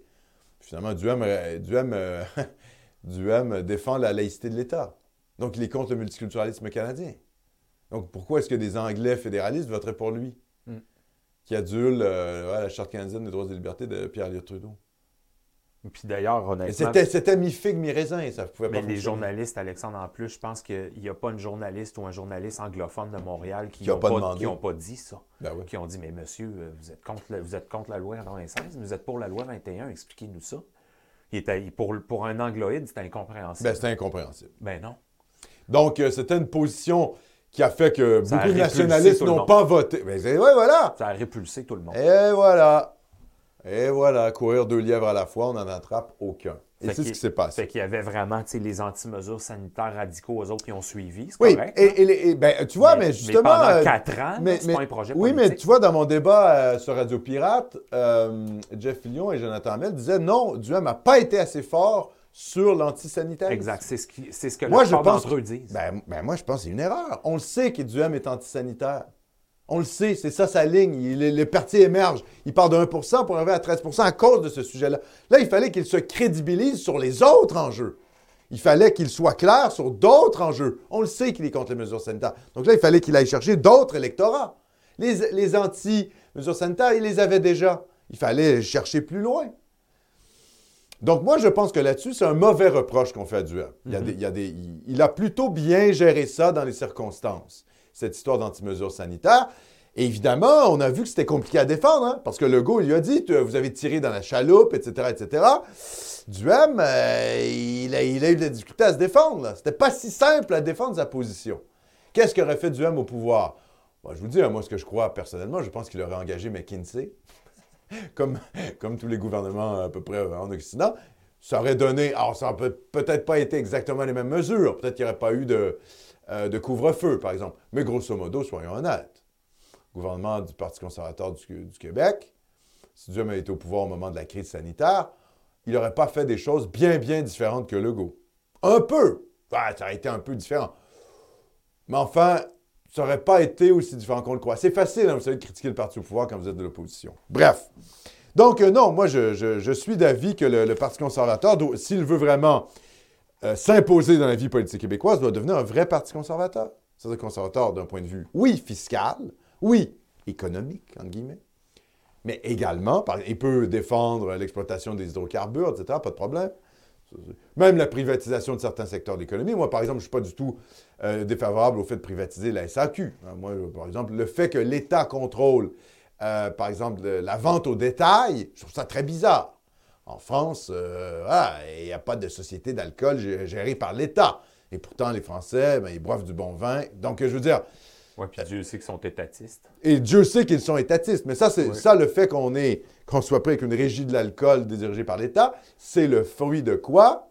Finalement, Duhem, euh, Duhem, euh, Duhem défend la laïcité de l'État. Donc, il est contre le multiculturalisme canadien. Donc, pourquoi est-ce que des Anglais fédéralistes voteraient pour lui, Mm. qui adule euh, la Charte canadienne des droits et libertés de Pierre-Éliott Trudeau? Puis d'ailleurs, Mais honnêtement, C'était, mi-figue, mi-raisin, ça pouvait mais pas les fonctionner. journalistes, Alexandre, en plus, je pense qu'il n'y a pas une journaliste ou un journaliste anglophone de Montréal qui n'ont pas pas, dit ça. Ben oui. Qui ont dit, mais monsieur, euh, vous êtes contre, le- vous êtes contre la loi 96, vous êtes pour la loi 21, expliquez-nous ça. Il était, pour, pour un angloïde, c'était incompréhensible. Ben, c'était incompréhensible. Ben non. Donc, euh, c'était une position qui a fait que Ça a beaucoup de nationalistes n'ont pas voté. Ben, ouais, voilà. Ça a répulsé tout le monde. Et voilà. Et voilà, courir deux lièvres à la fois, on n'en attrape aucun. Et c'est ce qui s'est passé. Fait qu'il y avait vraiment les anti-mesures sanitaires radicaux, eux autres, qui ont suivi. C'est Oui, correct. et, hein? et ben, tu vois, mais, justement. pendant euh, quatre ans, mais- c'est mais- pas un projet Oui, politique. mais tu vois, dans mon débat euh, sur Radio Pirate, euh, Jeff Fillion et Jonathan Hamel disaient non, Duhem n'a pas été assez fort sur l'antisanitaire. Exact. C'est ce, qui- c'est ce que Moi, la je plupart pense d'entre eux disent. Ben, ben, moi, je pense que c'est une erreur. On le sait que Duhem est antisanitaire. On le sait, c'est ça sa ligne. Il- le, parti émerge. Il part de 1% pour arriver à 13% à cause de ce sujet-là. Là, il fallait qu'il se crédibilise sur les autres enjeux. Il fallait qu'il soit clair sur d'autres enjeux. On le sait qu'il est contre les mesures sanitaires. Donc là, il fallait qu'il aille chercher d'autres électorats. Les, les anti-mesures sanitaires, il les avait déjà. Il fallait chercher plus loin. Donc, moi, je pense que là-dessus, c'est un mauvais reproche qu'on fait à Duhem. Il, il a plutôt bien géré ça dans les circonstances, cette histoire d'anti-mesures sanitaires. Évidemment, on a vu que c'était compliqué à défendre, hein, parce que Legault, il lui a dit Vous avez tiré dans la chaloupe, etc., etc. Duhem, euh, il, a, eu de la difficulté à se défendre. C'était pas si simple à défendre sa position. Qu'est-ce qu'aurait fait Duhem au pouvoir? Bon, Je vous dis, hein, moi, ce que je crois personnellement, je pense qu'il aurait engagé McKinsey comme, comme tous les gouvernements à peu près en Occident, ça aurait donné. Alors, ça n'aurait peut-être pas été exactement les mêmes mesures. Peut-être qu'il n'y aurait pas eu de, euh, de couvre-feu, par exemple. Mais grosso modo, soyons honnêtes. Gouvernement du Parti conservateur du, Québec, si Dieu avait été au pouvoir au moment de la crise sanitaire, il n'aurait pas fait des choses bien, bien différentes que Legault. Un peu. Ça aurait été un peu différent. Mais enfin, ça n'aurait pas été aussi différent qu'on le croit. C'est facile, hein, vous savez, de critiquer le parti au pouvoir quand vous êtes de l'opposition. Bref. Donc, euh, non, moi, je, suis d'avis que le, le Parti conservateur, s'il veut vraiment euh, s'imposer dans la vie politique québécoise, doit devenir un vrai Parti conservateur. C'est-à-dire conservateur d'un point de vue, oui, fiscal, oui, économique, entre guillemets, mais également, il peut défendre l'exploitation des hydrocarbures, etc., pas de problème. Même la privatisation de certains secteurs de l'économie. Moi, par exemple, je ne suis pas du tout euh, défavorable au fait de privatiser la SAQ. Hein, Moi, euh, par exemple, le fait que l'État contrôle, euh, par exemple, le- la vente au détail, je trouve ça très bizarre. En France, euh, voilà, il n'y a pas de société d'alcool gé- gérée par l'État. Et pourtant, les Français, ben, ils boivent du bon vin. Donc, je veux dire, Oui, puis Dieu sait qu'ils sont étatistes. et Dieu sait qu'ils sont étatistes. Mais ça, c'est ça le fait qu'on qu'on soit pris avec une régie de l'alcool dirigée par l'État, c'est le fruit de quoi?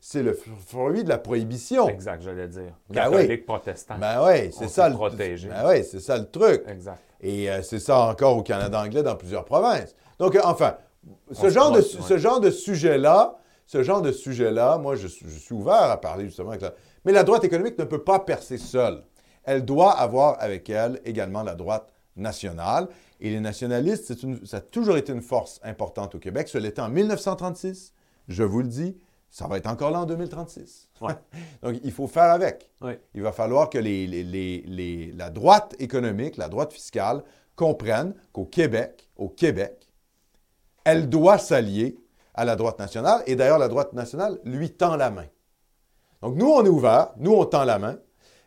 C'est le fruit de la prohibition. Exact, j'allais dire. Ben Catholique, oui. protestant. Ben oui, On c'est s'est ça le protégé. Ben oui, c'est ça le truc. Exact. Et euh, c'est ça encore au Canada anglais dans plusieurs provinces. Donc, euh, enfin, ce genre, de, ce genre de sujet-là, ce genre de sujet-là, moi, je, suis- je suis ouvert à parler justement avec la... Mais la droite économique ne peut pas percer seule. Elle doit avoir avec elle également la droite nationale. Et les nationalistes, une- ça a toujours été une force importante au Québec. Ce l'était en 1936, je vous le dis, ça va être encore là en 2036. Ouais. Donc, il faut faire avec. Il va falloir que les- les- les- les- la droite économique, la droite fiscale comprenne qu'au Québec, au Québec, elle doit s'allier à la droite nationale. Et d'ailleurs, la droite nationale lui tend la main. Donc, nous, on est ouvert. Nous, on tend la main.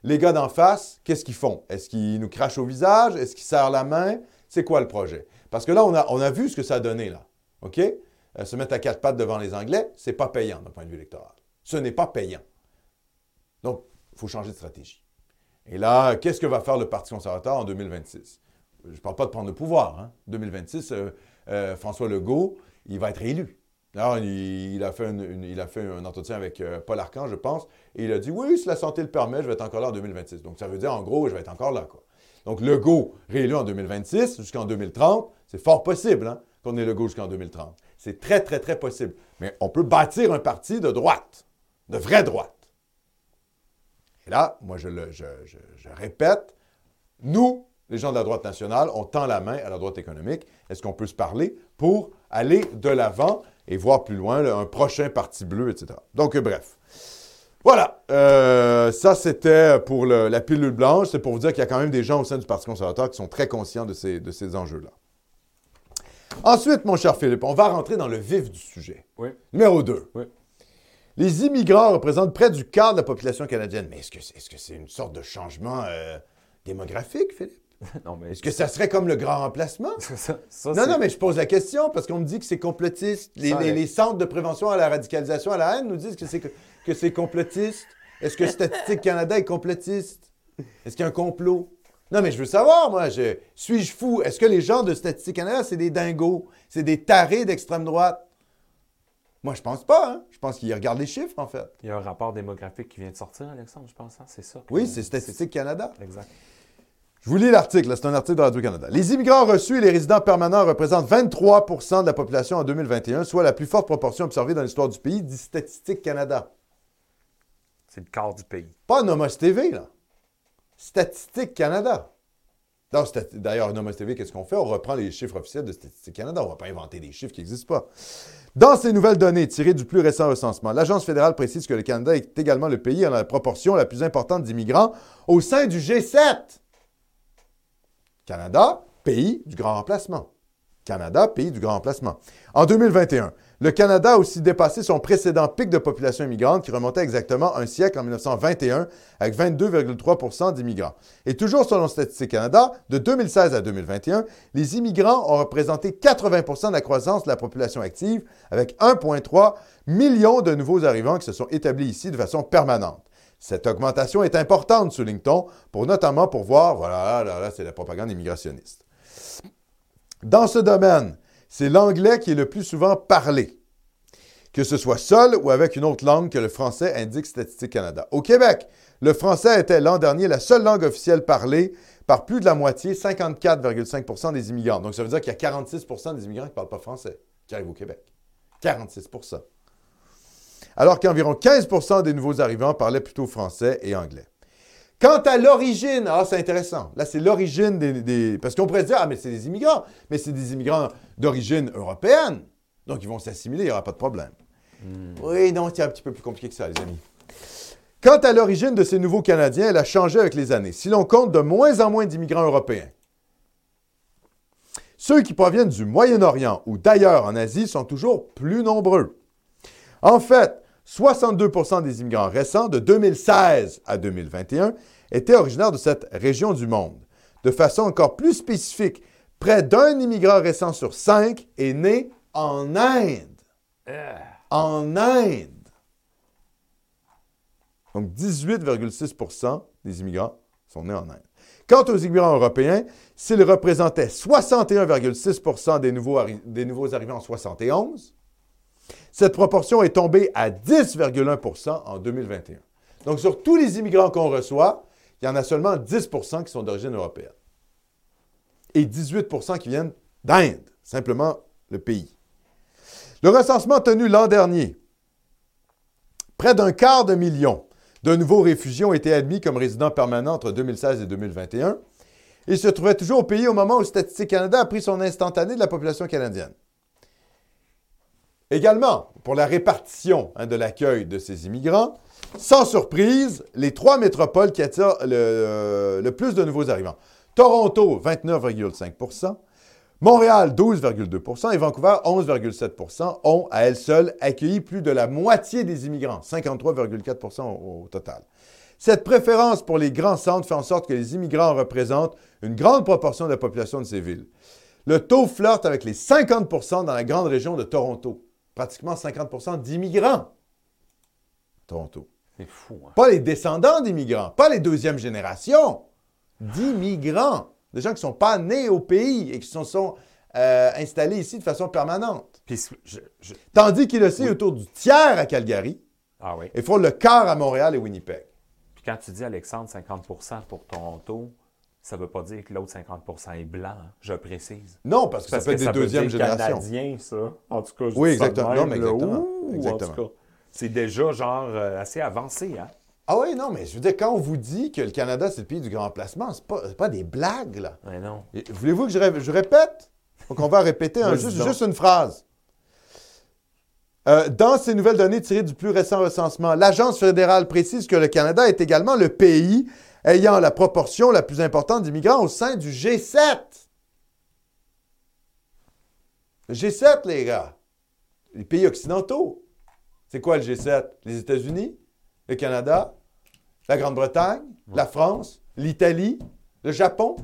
Les gars d'en face, qu'est-ce qu'ils font? Est-ce qu'ils nous crachent au visage? Est-ce qu'ils serrent la main? C'est quoi le projet? Parce que là, on a, vu ce que ça a donné, là. OK? Euh, se mettre à quatre pattes devant les Anglais, c'est pas payant d'un point de vue électoral. Ce n'est pas payant. Donc, il faut changer de stratégie. Et là, qu'est-ce que va faire le Parti conservateur en 2026? Je ne parle pas de prendre le pouvoir. Hein? 2026, euh, euh, François Legault, il va être élu. Alors, il, a fait, un entretien avec euh, Paul Arcand, je pense, et il a dit Oui, si la santé le permet, je vais être encore là en 2026. Donc, ça veut dire, en gros, je vais être encore là. Quoi. Donc, Legault réélu en 2026 jusqu'en 2030, c'est fort possible hein, qu'on ait Legault jusqu'en 2030. C'est très, très, très possible. Mais on peut bâtir un parti de droite, de vraie droite. Et là, moi, je, le, je répète, nous, les gens de la droite nationale, on tend la main à la droite économique. Est-ce qu'on peut se parler pour aller de l'avant et voir plus loin là, un prochain parti bleu, etc. Donc, euh, bref. Voilà. Euh, ça, c'était pour le- la pilule blanche. C'est pour vous dire qu'il y a quand même des gens au sein du Parti conservateur qui sont très conscients de ces, de ces enjeux-là. Ensuite, mon cher Philippe, on va rentrer dans le vif du sujet. Oui. Numéro 2. Oui. Les immigrants représentent près du quart de la population canadienne. Mais est-ce que c'est est -ce c'est une sorte de changement euh, démographique, Philippe? Non, mais Est-ce que ça serait comme le grand remplacement? ça, ça, Non, non, mais je pose la question parce qu'on me dit que c'est complotiste. Les, centres de prévention à la radicalisation, à la haine, nous disent que c'est, que c'est complotiste. Est-ce que Statistique Canada est complotiste? Est-ce qu'il y a un complot? Non, mais je veux savoir, moi, je, suis-je fou? Est-ce que les gens de Statistique Canada, c'est des dingos? C'est des tarés d'extrême droite? Moi, je pense pas. Hein? Je pense qu'ils regardent les chiffres, en fait. Il y a un rapport démographique qui vient de sortir, Alexandre, je pense. hein? C'est ça. que- Oui, c'est Statistique Canada. Exact. Je vous lis l'article, là, c'est un article de Radio-Canada. Les immigrants reçus et les résidents permanents représentent 23% de la population en 2021, soit la plus forte proportion observée dans l'histoire du pays, dit Statistique Canada. C'est le quart du pays. Pas Nomos TV, là. Statistique Canada. D'ailleurs, Nomos TV, qu'est-ce qu'on fait? On reprend les chiffres officiels de Statistique Canada. On ne va pas inventer des chiffres qui n'existent pas. Dans ces nouvelles données tirées du plus récent recensement, l'Agence fédérale précise que le Canada est également le pays en la proportion la plus importante d'immigrants au sein du G7. Canada, pays du grand remplacement. Canada, pays du grand remplacement. En 2021, le Canada a aussi dépassé son précédent pic de population immigrante qui remontait exactement un siècle en 1921 avec 22,3% d'immigrants. Et toujours selon Statistique Canada, de 2016 à 2021, les immigrants ont représenté 80% de la croissance de la population active avec 1,3 million de nouveaux arrivants qui se sont établis ici de façon permanente. Cette augmentation est importante, souligne-t-on, pour notamment pour voir, voilà, là, c'est la propagande immigrationniste. Dans ce domaine, c'est l'anglais qui est le plus souvent parlé, que ce soit seul ou avec une autre langue que le français, indique Statistique Canada. Au Québec, le français était l'an dernier la seule langue officielle parlée par plus de la moitié, 54,5% des immigrants. Donc, ça veut dire qu'il y a 46% des immigrants qui ne parlent pas français qui arrivent au Québec. 46 Alors qu'environ 15% des nouveaux arrivants parlaient plutôt français et anglais. Quant à l'origine, ah, c'est intéressant. Là, c'est l'origine des, des- Parce qu'on pourrait se dire, ah, mais c'est des immigrants. Mais c'est des immigrants d'origine européenne. Donc, ils vont s'assimiler, il n'y aura pas de problème. Oui, non, c'est un petit peu plus compliqué que ça, les amis. Quant à l'origine de ces nouveaux Canadiens, elle a changé avec les années. Si l'on compte de moins en moins d'immigrants européens, ceux qui proviennent du Moyen-Orient ou d'ailleurs en Asie sont toujours plus nombreux. En fait, 62% des immigrants récents de 2016 à 2021 étaient originaires de cette région du monde. De façon encore plus spécifique, près d'un immigrant récent sur cinq est né en Inde. En Inde. Donc 18,6% des immigrants sont nés en Inde. Quant aux immigrants européens, s'ils représentaient 61,6 des, nouveaux arri- des nouveaux arrivants en 71, cette proportion est tombée à 10,1% en 2021. Donc, sur tous les immigrants qu'on reçoit, il y en a seulement 10% qui sont d'origine européenne. Et 18% qui viennent d'Inde, simplement le pays. Le recensement tenu l'an dernier, près d'un quart de million de nouveaux réfugiés ont été admis comme résidents permanents entre 2016 et 2021. Ils se trouvaient toujours au pays au moment où Statistique Canada a pris son instantané de la population canadienne. Également, pour la répartition hein, de l'accueil de ces immigrants, sans surprise, les trois métropoles qui attirent le, euh, plus de nouveaux arrivants. Toronto, 29,5% Montréal, 12,2% et Vancouver, 11,7% ont, à elles seules, accueilli plus de la moitié des immigrants, 53,4 au, au total. Cette préférence pour les grands centres fait en sorte que les immigrants représentent une grande proportion de la population de ces villes. Le taux flirte avec les 50% dans la grande région de Toronto. Pratiquement 50% d'immigrants. Toronto. C'est fou, hein? Pas les descendants d'immigrants, pas les deuxième génération, d'immigrants. Des gens qui ne sont pas nés au pays et qui se sont euh, installés ici de façon permanente. Puis, je- je- Tandis qu'il sait autour du tiers à Calgary Ah oui. et font le quart à Montréal et Winnipeg. Puis quand tu dis, Alexandre, 50% pour Toronto, ça ne veut pas dire que l'autre 50% est blanc, hein, je précise. Non, parce que Parce ça peut être des veut deuxième dire génération. Canadien, ça. En tout cas, je Oui, ça exactement. même, Non, mais exactement. Ouh, c'est déjà genre euh, assez avancé, hein? Ah oui, non, mais je veux dire, quand on vous dit que le Canada, c'est le pays du grand placement, c'est pas, c'est pas des blagues, là. Mais non. Voulez-vous que je, ré- je répète? Donc, on va répéter un- juste une phrase. Euh, dans ces nouvelles données tirées du plus récent recensement, l'Agence fédérale précise que le Canada est également le pays ayant la proportion la plus importante d'immigrants au sein du G7. Le G7, les gars. Les pays occidentaux. C'est quoi le G7? Les États-Unis, le Canada, la Grande-Bretagne, la France, l'Italie, le Japon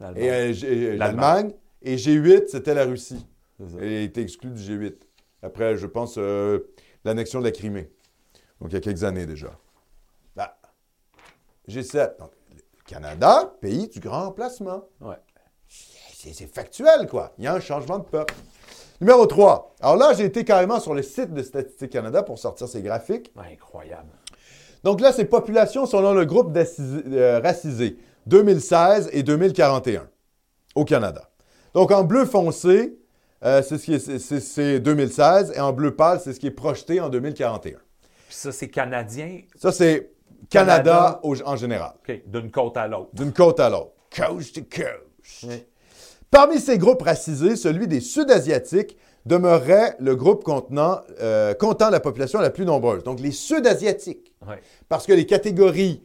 L'Allemagne. et euh, euh, L'Allemagne. Et G8, c'était la Russie. Elle a été exclue du G8. Après, je pense, euh, l'annexion de la Crimée. Donc, il y a quelques années déjà. Ben, G7. Donc, le Canada, pays du grand emplacement. Ouais. C'est factuel, quoi. Il y a un changement de peuple. Numéro 3. Alors là, j'ai été carrément sur le site de Statistique Canada pour sortir ces graphiques. Incroyable. Donc là, c'est population selon le groupe euh, racisé 2016 et 2041 au Canada. Donc en bleu foncé, euh, c'est ce qui est- c'est- c'est- c'est 2016 et en bleu pâle, c'est ce qui est projeté en 2041. Puis ça, c'est canadien, Ça, c'est Canada, Canada. au- en général, d'une côte à l'autre. d'une côte à l'autre. Coast to coast. Oui. Parmi ces groupes racisés, celui des Sud-Asiatiques demeurerait le groupe contenant, euh, comptant la population la plus nombreuse. Donc les Sud-Asiatiques. Parce que les catégories,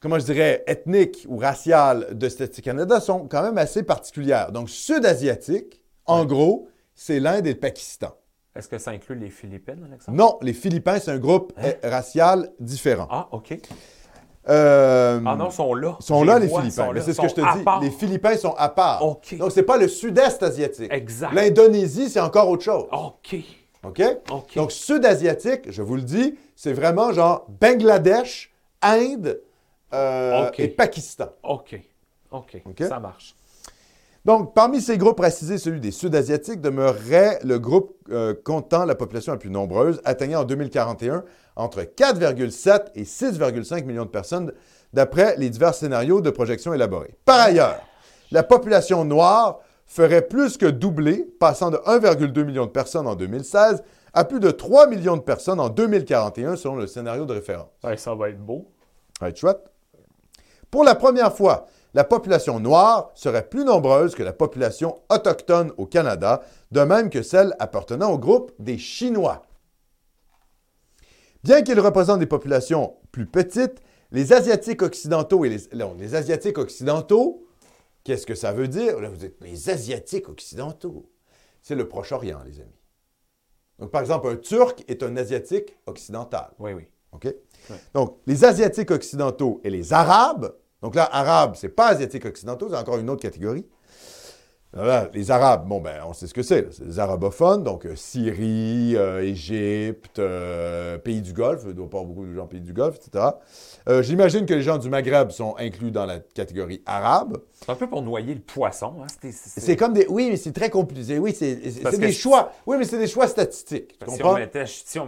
comment je dirais, ethniques ou raciales de Statistique Canada sont quand même assez particulières. Donc, sud-asiatique, en gros, c'est l'Inde et le Pakistan. Est-ce que ça inclut les Philippines, Alexandre? Non, les Philippins, c'est un groupe euh, racial différent. Ah, OK. Euh, Ah non, sont là. sont là, les Philippins. c'est ce que je te dis. part. Les Philippins sont à part. OK. Donc, c'est pas le sud-est asiatique. Exact. L'Indonésie, c'est encore autre chose. OK. OK? OK. Donc, sud-asiatique, je vous le dis, c'est vraiment genre Bangladesh, Inde euh, et Pakistan. OK. OK. OK? Ça marche. Donc, parmi ces groupes racisés, celui des Sud-Asiatiques demeurerait le groupe euh, comptant la population la plus nombreuse, atteignant en 2041 entre 4,7 et 6,5 millions de personnes, d'après les divers scénarios de projection élaborés. Par ailleurs, la population noire ferait plus que doubler, passant de 1,2 million de personnes en 2016 à plus de 3 millions de personnes en 2041, selon le scénario de référence. Ouais, ça va être beau. Chouette. Pour la première fois, la population noire serait plus nombreuse que la population autochtone au Canada, de même que celle appartenant au groupe des Chinois. Bien qu'ils représentent des populations plus petites, les Asiatiques occidentaux et les, non, les Asiatiques occidentaux, qu'est-ce que ça veut dire? Là, vous dites, les Asiatiques occidentaux. C'est le Proche-Orient, les amis. Donc, par exemple, un Turc est un Asiatique occidental. Oui, oui. OK? Donc, les Asiatiques occidentaux et les Arabes. Donc là, Arabes, c'est pas Asiatiques occidentaux, c'est encore une autre catégorie. Là, les Arabes, bon, ben, on sait ce que c'est. C'est les arabophones, donc euh, Syrie, euh, Égypte, euh, pays du Golfe. Il ne doit pas avoir beaucoup de gens pays du Golfe, etc. J'imagine que les gens du Maghreb sont inclus dans la catégorie arabe. C'est un peu pour noyer le poisson. Hein? C'est- comme des. Oui, mais c'est très compliqué. Oui, c'est des choix. Oui, mais c'est des choix statistiques. Tu Si on mettait. Si on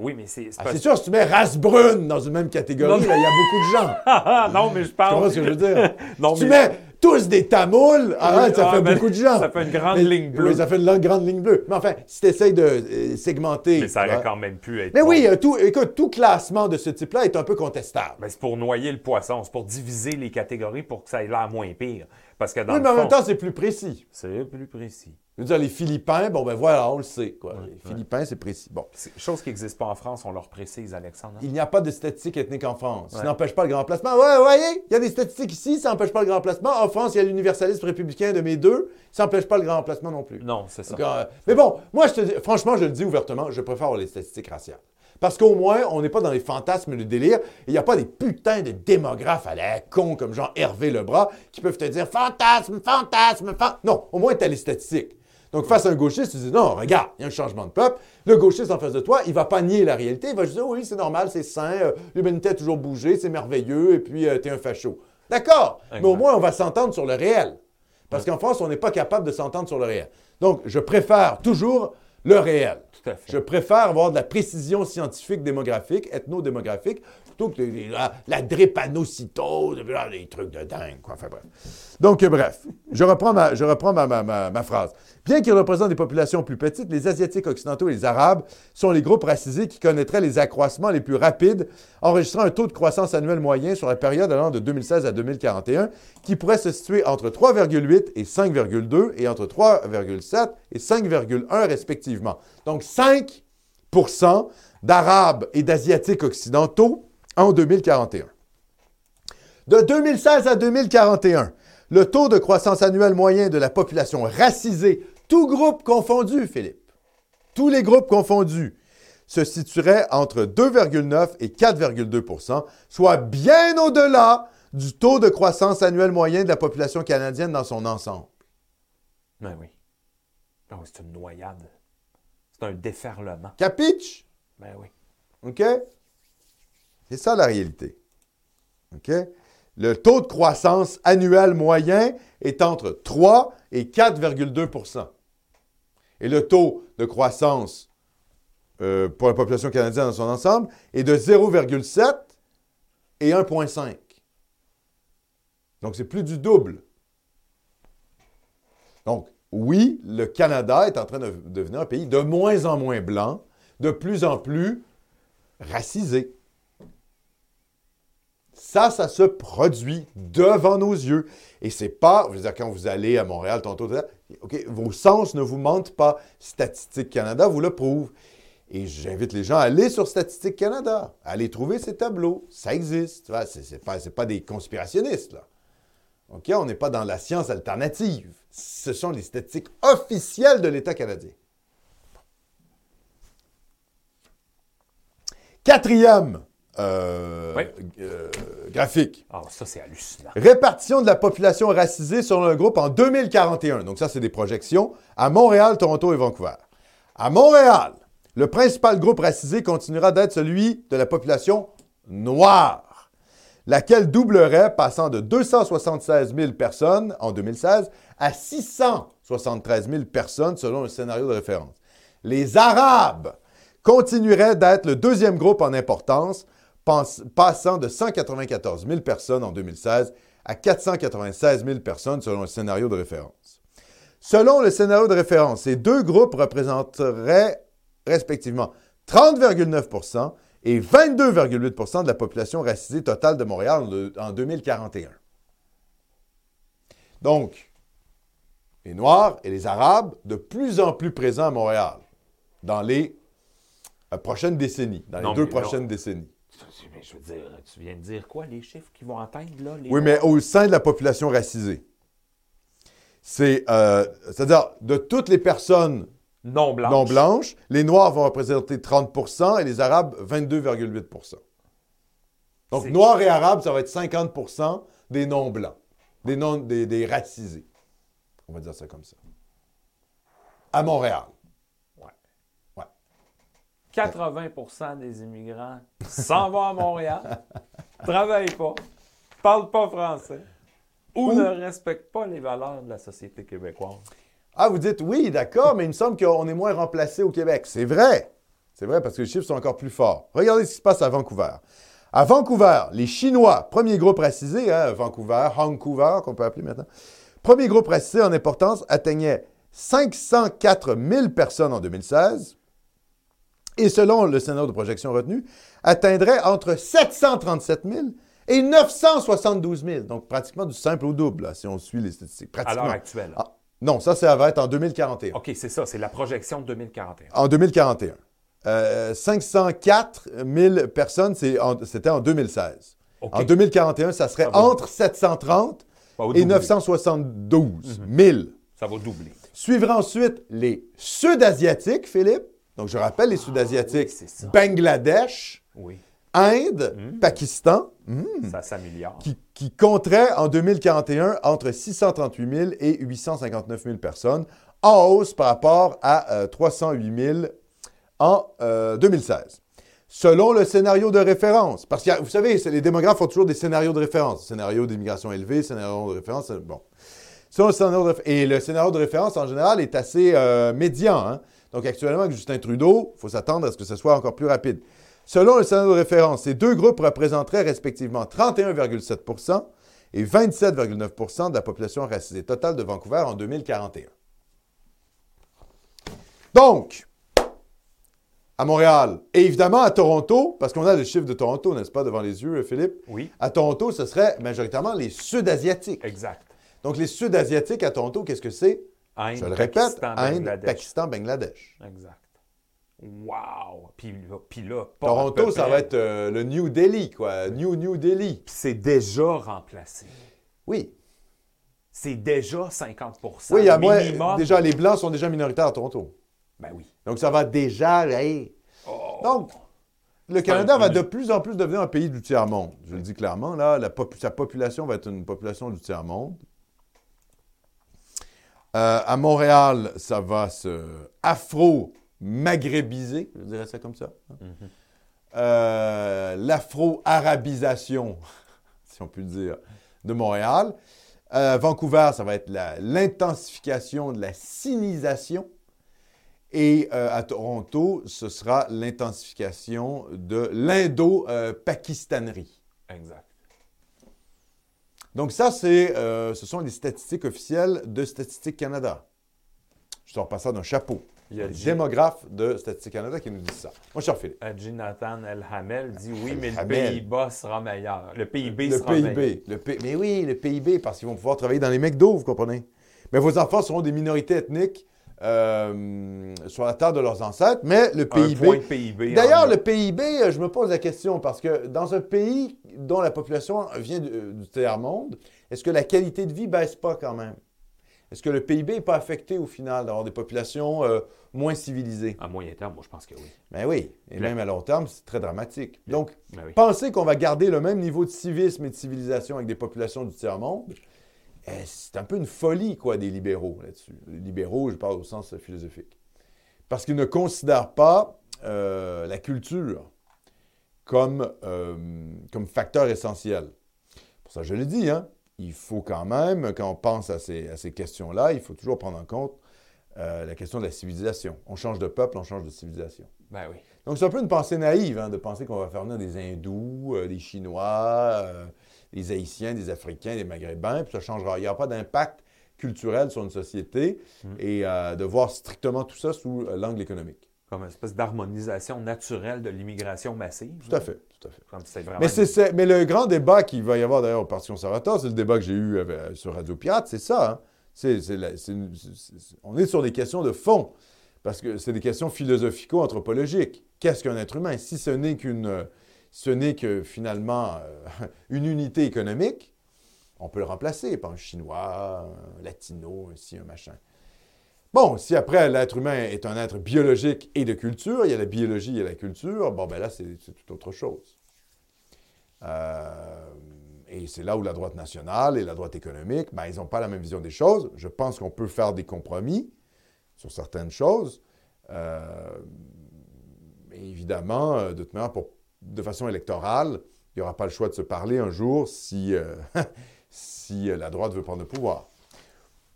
oui, mais c'est. c'est Ah, pas- c'est sûr, si tu mets race brune dans une même catégorie, il y a beaucoup de gens. Non, mais je Tu parle. comprends ce que je veux dire? Non, si tu mais- mets tous des tamouls, ah, Oui, ça ah, fait ben, beaucoup de gens. ça fait une grande Mais- ligne bleue. Oui, ça fait une grande ligne bleue. Mais enfin, si tu essaies de euh, segmenter. Mais ça aurait vois. quand même pu être. Mais bon. oui, euh, tout, écoute, tout classement de ce type-là est un peu contestable. Ben, c'est pour noyer le poisson. C'est pour diviser les catégories pour que ça ait l'air moins pire. Parce que dans oui, le mais en fond, même temps, c'est plus précis. c'est plus précis. Je veux dire, les Philippins, bon, ben voilà, on le sait. Quoi. Les. Philippins, c'est précis. Bon. Chose qui n'existe pas en France, on leur précise, Alexandre. hein? Il n'y a pas de statistiques ethniques en France. Ça n'empêche pas le grand placement. Ouais, vous voyez, il y a des statistiques ici, ça n'empêche pas le grand placement. En France, il y a l'universalisme républicain de mes deux, ça n'empêche pas le grand placement non plus. Non, c'est ça. Donc, euh, mais bon, moi, je te dis, franchement, je le dis ouvertement, je préfère avoir les statistiques raciales. Parce qu'au moins, on n'est pas dans les fantasmes et le délire. Il n'y a pas des putains de démographes à la con comme genre Hervé Lebras qui peuvent te dire fantasme, fantasme, fantasme. Non, au moins, tu as les statistiques. Donc, face à un gauchiste, tu dis non, regarde, il y a un changement de peuple. Le gauchiste en face de toi, il va pas nier la réalité. Il va juste dire oui, c'est normal, c'est sain, euh, l'humanité a toujours bougé, c'est merveilleux, et puis tu t'es un facho. D'accord, mais au moins, on va s'entendre sur le réel. Parce qu'en France, on n'est pas capable de s'entendre sur le réel. Donc, je préfère toujours le réel. Tout à fait. Je préfère avoir de la précision scientifique démographique, ethnodémographique, que de- la, la drépanocytose, des trucs de dingue. Quoi. Enfin, bref. Donc, euh, bref, je reprends, ma, je reprends ma- ma- ma phrase. Bien qu'ils représentent des populations plus petites, les Asiatiques occidentaux et les Arabes sont les groupes racisés qui connaîtraient les accroissements les plus rapides, enregistrant un taux de croissance annuel moyen sur la période allant de 2016 à 2041, qui pourrait se situer entre 3,8 et 5,2 et entre 3,7 et 5,1 respectivement. Donc 5% d'Arabes et d'Asiatiques occidentaux en 2041. De 2016 à 2041, le taux de croissance annuel moyen de la population racisée, tous groupes confondus, Philippe, tous les groupes confondus, se situerait entre 2,9 et 4,2% soit bien au-delà du taux de croissance annuel moyen de la population canadienne dans son ensemble. Ben oui. Oui, c'est une noyade. C'est un déferlement. Capiche? Ben oui. OK? C'est ça la réalité. Le taux de croissance annuel moyen est entre 3 et 4,2% Et le taux de croissance euh, pour la population canadienne dans son ensemble est de 0,7 et 1,5. Donc, c'est plus du double. Donc, oui, le Canada est en train de devenir un pays de moins en moins blanc, de plus en plus racisé. Ça, ça se produit devant nos yeux. Et c'est pas, je veux dire, quand vous allez à Montréal, tantôt, OK, vos sens ne vous mentent pas. Statistique Canada vous le prouve. Et j'invite les gens à aller sur Statistique Canada, à aller trouver ces tableaux. Ça existe. C'est, c'est pas, pas des conspirationnistes, là. OK? On n'est pas dans la science alternative. Ce sont les statistiques officielles de l'État canadien. Quatrième euh, Oui. euh, graphique. Ah, ça, c'est hallucinant. Répartition de la population racisée selon un groupe en 2041. Donc ça, c'est des projections à Montréal, Toronto et Vancouver. À Montréal, le principal groupe racisé continuera d'être celui de la population noire, laquelle doublerait, passant de 276 000 personnes en 2016 à 673 000 personnes selon le scénario de référence. Les Arabes continueraient d'être le deuxième groupe en importance, passant de 194 000 personnes en 2016 à 496 000 personnes selon le scénario de référence. Selon le scénario de référence, ces deux groupes représenteraient respectivement 30,9% et 22,8% de la population racisée totale de Montréal en- en 2041. Donc, les Noirs et les Arabes de plus en plus présents à Montréal dans les euh, prochaines décennies, dans les Non, deux non. prochaines décennies. Mais je veux dire, tu viens de dire quoi, les chiffres qui vont atteindre, là? Les Oui, mais au sein de la population racisée. C'est, euh, c'est-à-dire, de toutes les personnes non blanches. non blanches, les Noirs vont représenter 30% et les Arabes 22,8% Donc, C'est- Noirs et Arabes, ça va être 50% des non-blancs, des, non, des, des racisés. On va dire ça comme ça. À Montréal. 80% des immigrants s'en vont à Montréal, travaillent pas, parlent pas français ou Ou- ne respectent pas les valeurs de la société québécoise. Ah, vous dites oui, d'accord, mais il me semble qu'on est moins remplacé au Québec. C'est vrai. C'est vrai parce que les chiffres sont encore plus forts. Regardez ce qui se passe à Vancouver. À Vancouver, les Chinois, premier groupe racisé, hein, Vancouver, Vancouver, qu'on peut appeler maintenant, premier groupe racisé en importance, atteignait 504 000 personnes en 2016 et selon le scénario de projection retenu, atteindrait entre 737 000 et 972 000. Donc pratiquement du simple au double, là, si on suit les statistiques. À Pratiquement. l'heure actuelle. Ah, Non, ça, ça va être en 2041. OK, c'est ça, c'est la projection de 2041. En 2041. Euh, 504 000 personnes, en- c'était en 2016. OK. En 2041, ça serait Ça entre 730 Ça va et doubler. 972 000. Ça va doubler. Suivra ensuite les Sud-Asiatiques, Philippe. Donc, je rappelle les Sud-Asiatiques. oui, c'est ça. Bangladesh, Oui, Inde, Pakistan, ça s'améliore. qui, qui compteraient en 2041 entre 638 000 et 859 000 personnes, en hausse par rapport à euh, 308 000 en euh, 2016. Selon le scénario de référence, parce que vous savez, les démographes ont toujours des scénarios de référence. Scénario d'immigration élevée, scénario de référence, c'est- bon. Selon le scénario de et le scénario de référence, en général, est assez euh, médian. hein. Donc, actuellement, avec Justin Trudeau, il faut s'attendre à ce que ce soit encore plus rapide. Selon le scénario de référence, ces deux groupes représenteraient respectivement 31,7% et 27,9% de la population racisée totale de Vancouver en 2041. Donc, à Montréal et évidemment à Toronto, parce qu'on a le chiffre de Toronto, n'est-ce pas, devant les yeux, Philippe? Oui, À Toronto, ce serait majoritairement les Sud-Asiatiques. exact. Donc, les Sud-Asiatiques à Toronto, qu'est-ce que c'est? Inde, Je le répète, Pakistan, Inde, Bangladesh. Pakistan, Bangladesh. Exact. Wow! Puis là, puis là pas à Toronto, ça va être euh, le New Delhi, quoi. New, New Delhi. Puis c'est déjà remplacé. Oui. C'est déjà 50% Oui, il y a moins- minimum. déjà, les Blancs sont déjà minoritaires à Toronto. Ben oui. Donc, ça va déjà... hey. Oh. Donc, le Canada va de plus en plus devenir un pays du tiers-monde. Je le dis clairement, là, la pop- sa population va être une population du tiers-monde. Euh, à Montréal, ça va se afro-maghrébiser, je dirais ça comme ça. Euh, L'afro-arabisation, si on peut le dire, de Montréal. Euh, Vancouver, ça va être l'intensification de la sinisation. Et euh, à Toronto, ce sera l'intensification de l'indo-pakistanerie. Exact. Donc ça, c'est, euh, ce sont les statistiques officielles de Statistique Canada. Je sors pas ça d'un chapeau. Il y a Le démographe de Statistique Canada qui nous dit ça. Moi, je suis Philippe. Euh, Jonathan El Hamel dit oui, mais le Hamel. Pays-Bas sera meilleur. Le PIB Le sera meilleur. PIB. Le P- Mais oui, le PIB, parce qu'ils vont pouvoir travailler dans les McDo, vous comprenez? Mais vos enfants seront des minorités ethniques euh, sur la terre de leurs ancêtres, mais le Un PIB... PIB. D'ailleurs, le PIB, euh, je me pose la question, parce que dans un pays dont la population vient du, euh, du tiers-monde, est-ce que la qualité de vie baisse pas quand même? Est-ce que le PIB n'est pas affecté au final d'avoir des populations euh, moins civilisées? À moyen terme, moi, je pense que oui. Ben oui, et Bien. même à long terme, c'est très dramatique. Donc, Ben oui. penser qu'on va garder le même niveau de civisme et de civilisation avec des populations du tiers-monde, c'est un peu une folie, quoi, des libéraux là-dessus. Les libéraux, je parle au sens philosophique. Parce qu'ils ne considèrent pas euh, la culture comme, euh, comme facteur essentiel. Pour ça, je le dis, hein, il faut quand même, quand on pense à ces, à ces questions-là, il faut toujours prendre en compte euh, la question de la civilisation. On change de peuple, on change de civilisation. Ben oui. Donc, c'est un peu une pensée naïve hein, de penser qu'on va faire venir des Hindous, des Chinois, des Haïtiens, des Africains, des Maghrébins, puis ça changera. Il n'y aura pas d'impact culturel sur une société et euh, de voir strictement tout ça sous euh, l'angle économique. Comme une espèce d'harmonisation naturelle de l'immigration massive. Tout à fait, tout à fait. Comme c'est vraiment. Mais, le grand débat qu'il va y avoir d'ailleurs au Parti conservateur, c'est le débat que j'ai eu avec- sur Radio Pirate, c'est ça. hein. La- une- on est sur des questions de fond, parce que c'est des questions philosophico-anthropologiques. Qu'est-ce qu'un être humain? Si ce n'est qu'une, ce n'est que finalement euh, une unité économique, on peut le remplacer par un chinois, un latino, ci, un machin. Bon, si après l'être humain est un être biologique et de culture, il y a la biologie et la culture, bon, ben là, c'est tout autre chose. Euh, et c'est là où la droite nationale et la droite économique, ben, ils n'ont pas la même vision des choses. Je pense qu'on peut faire des compromis sur certaines choses. Euh, évidemment, euh, de toute manière, pour- de façon électorale, il n'y aura pas le choix de se parler un jour si, euh, si euh, la droite veut prendre le pouvoir.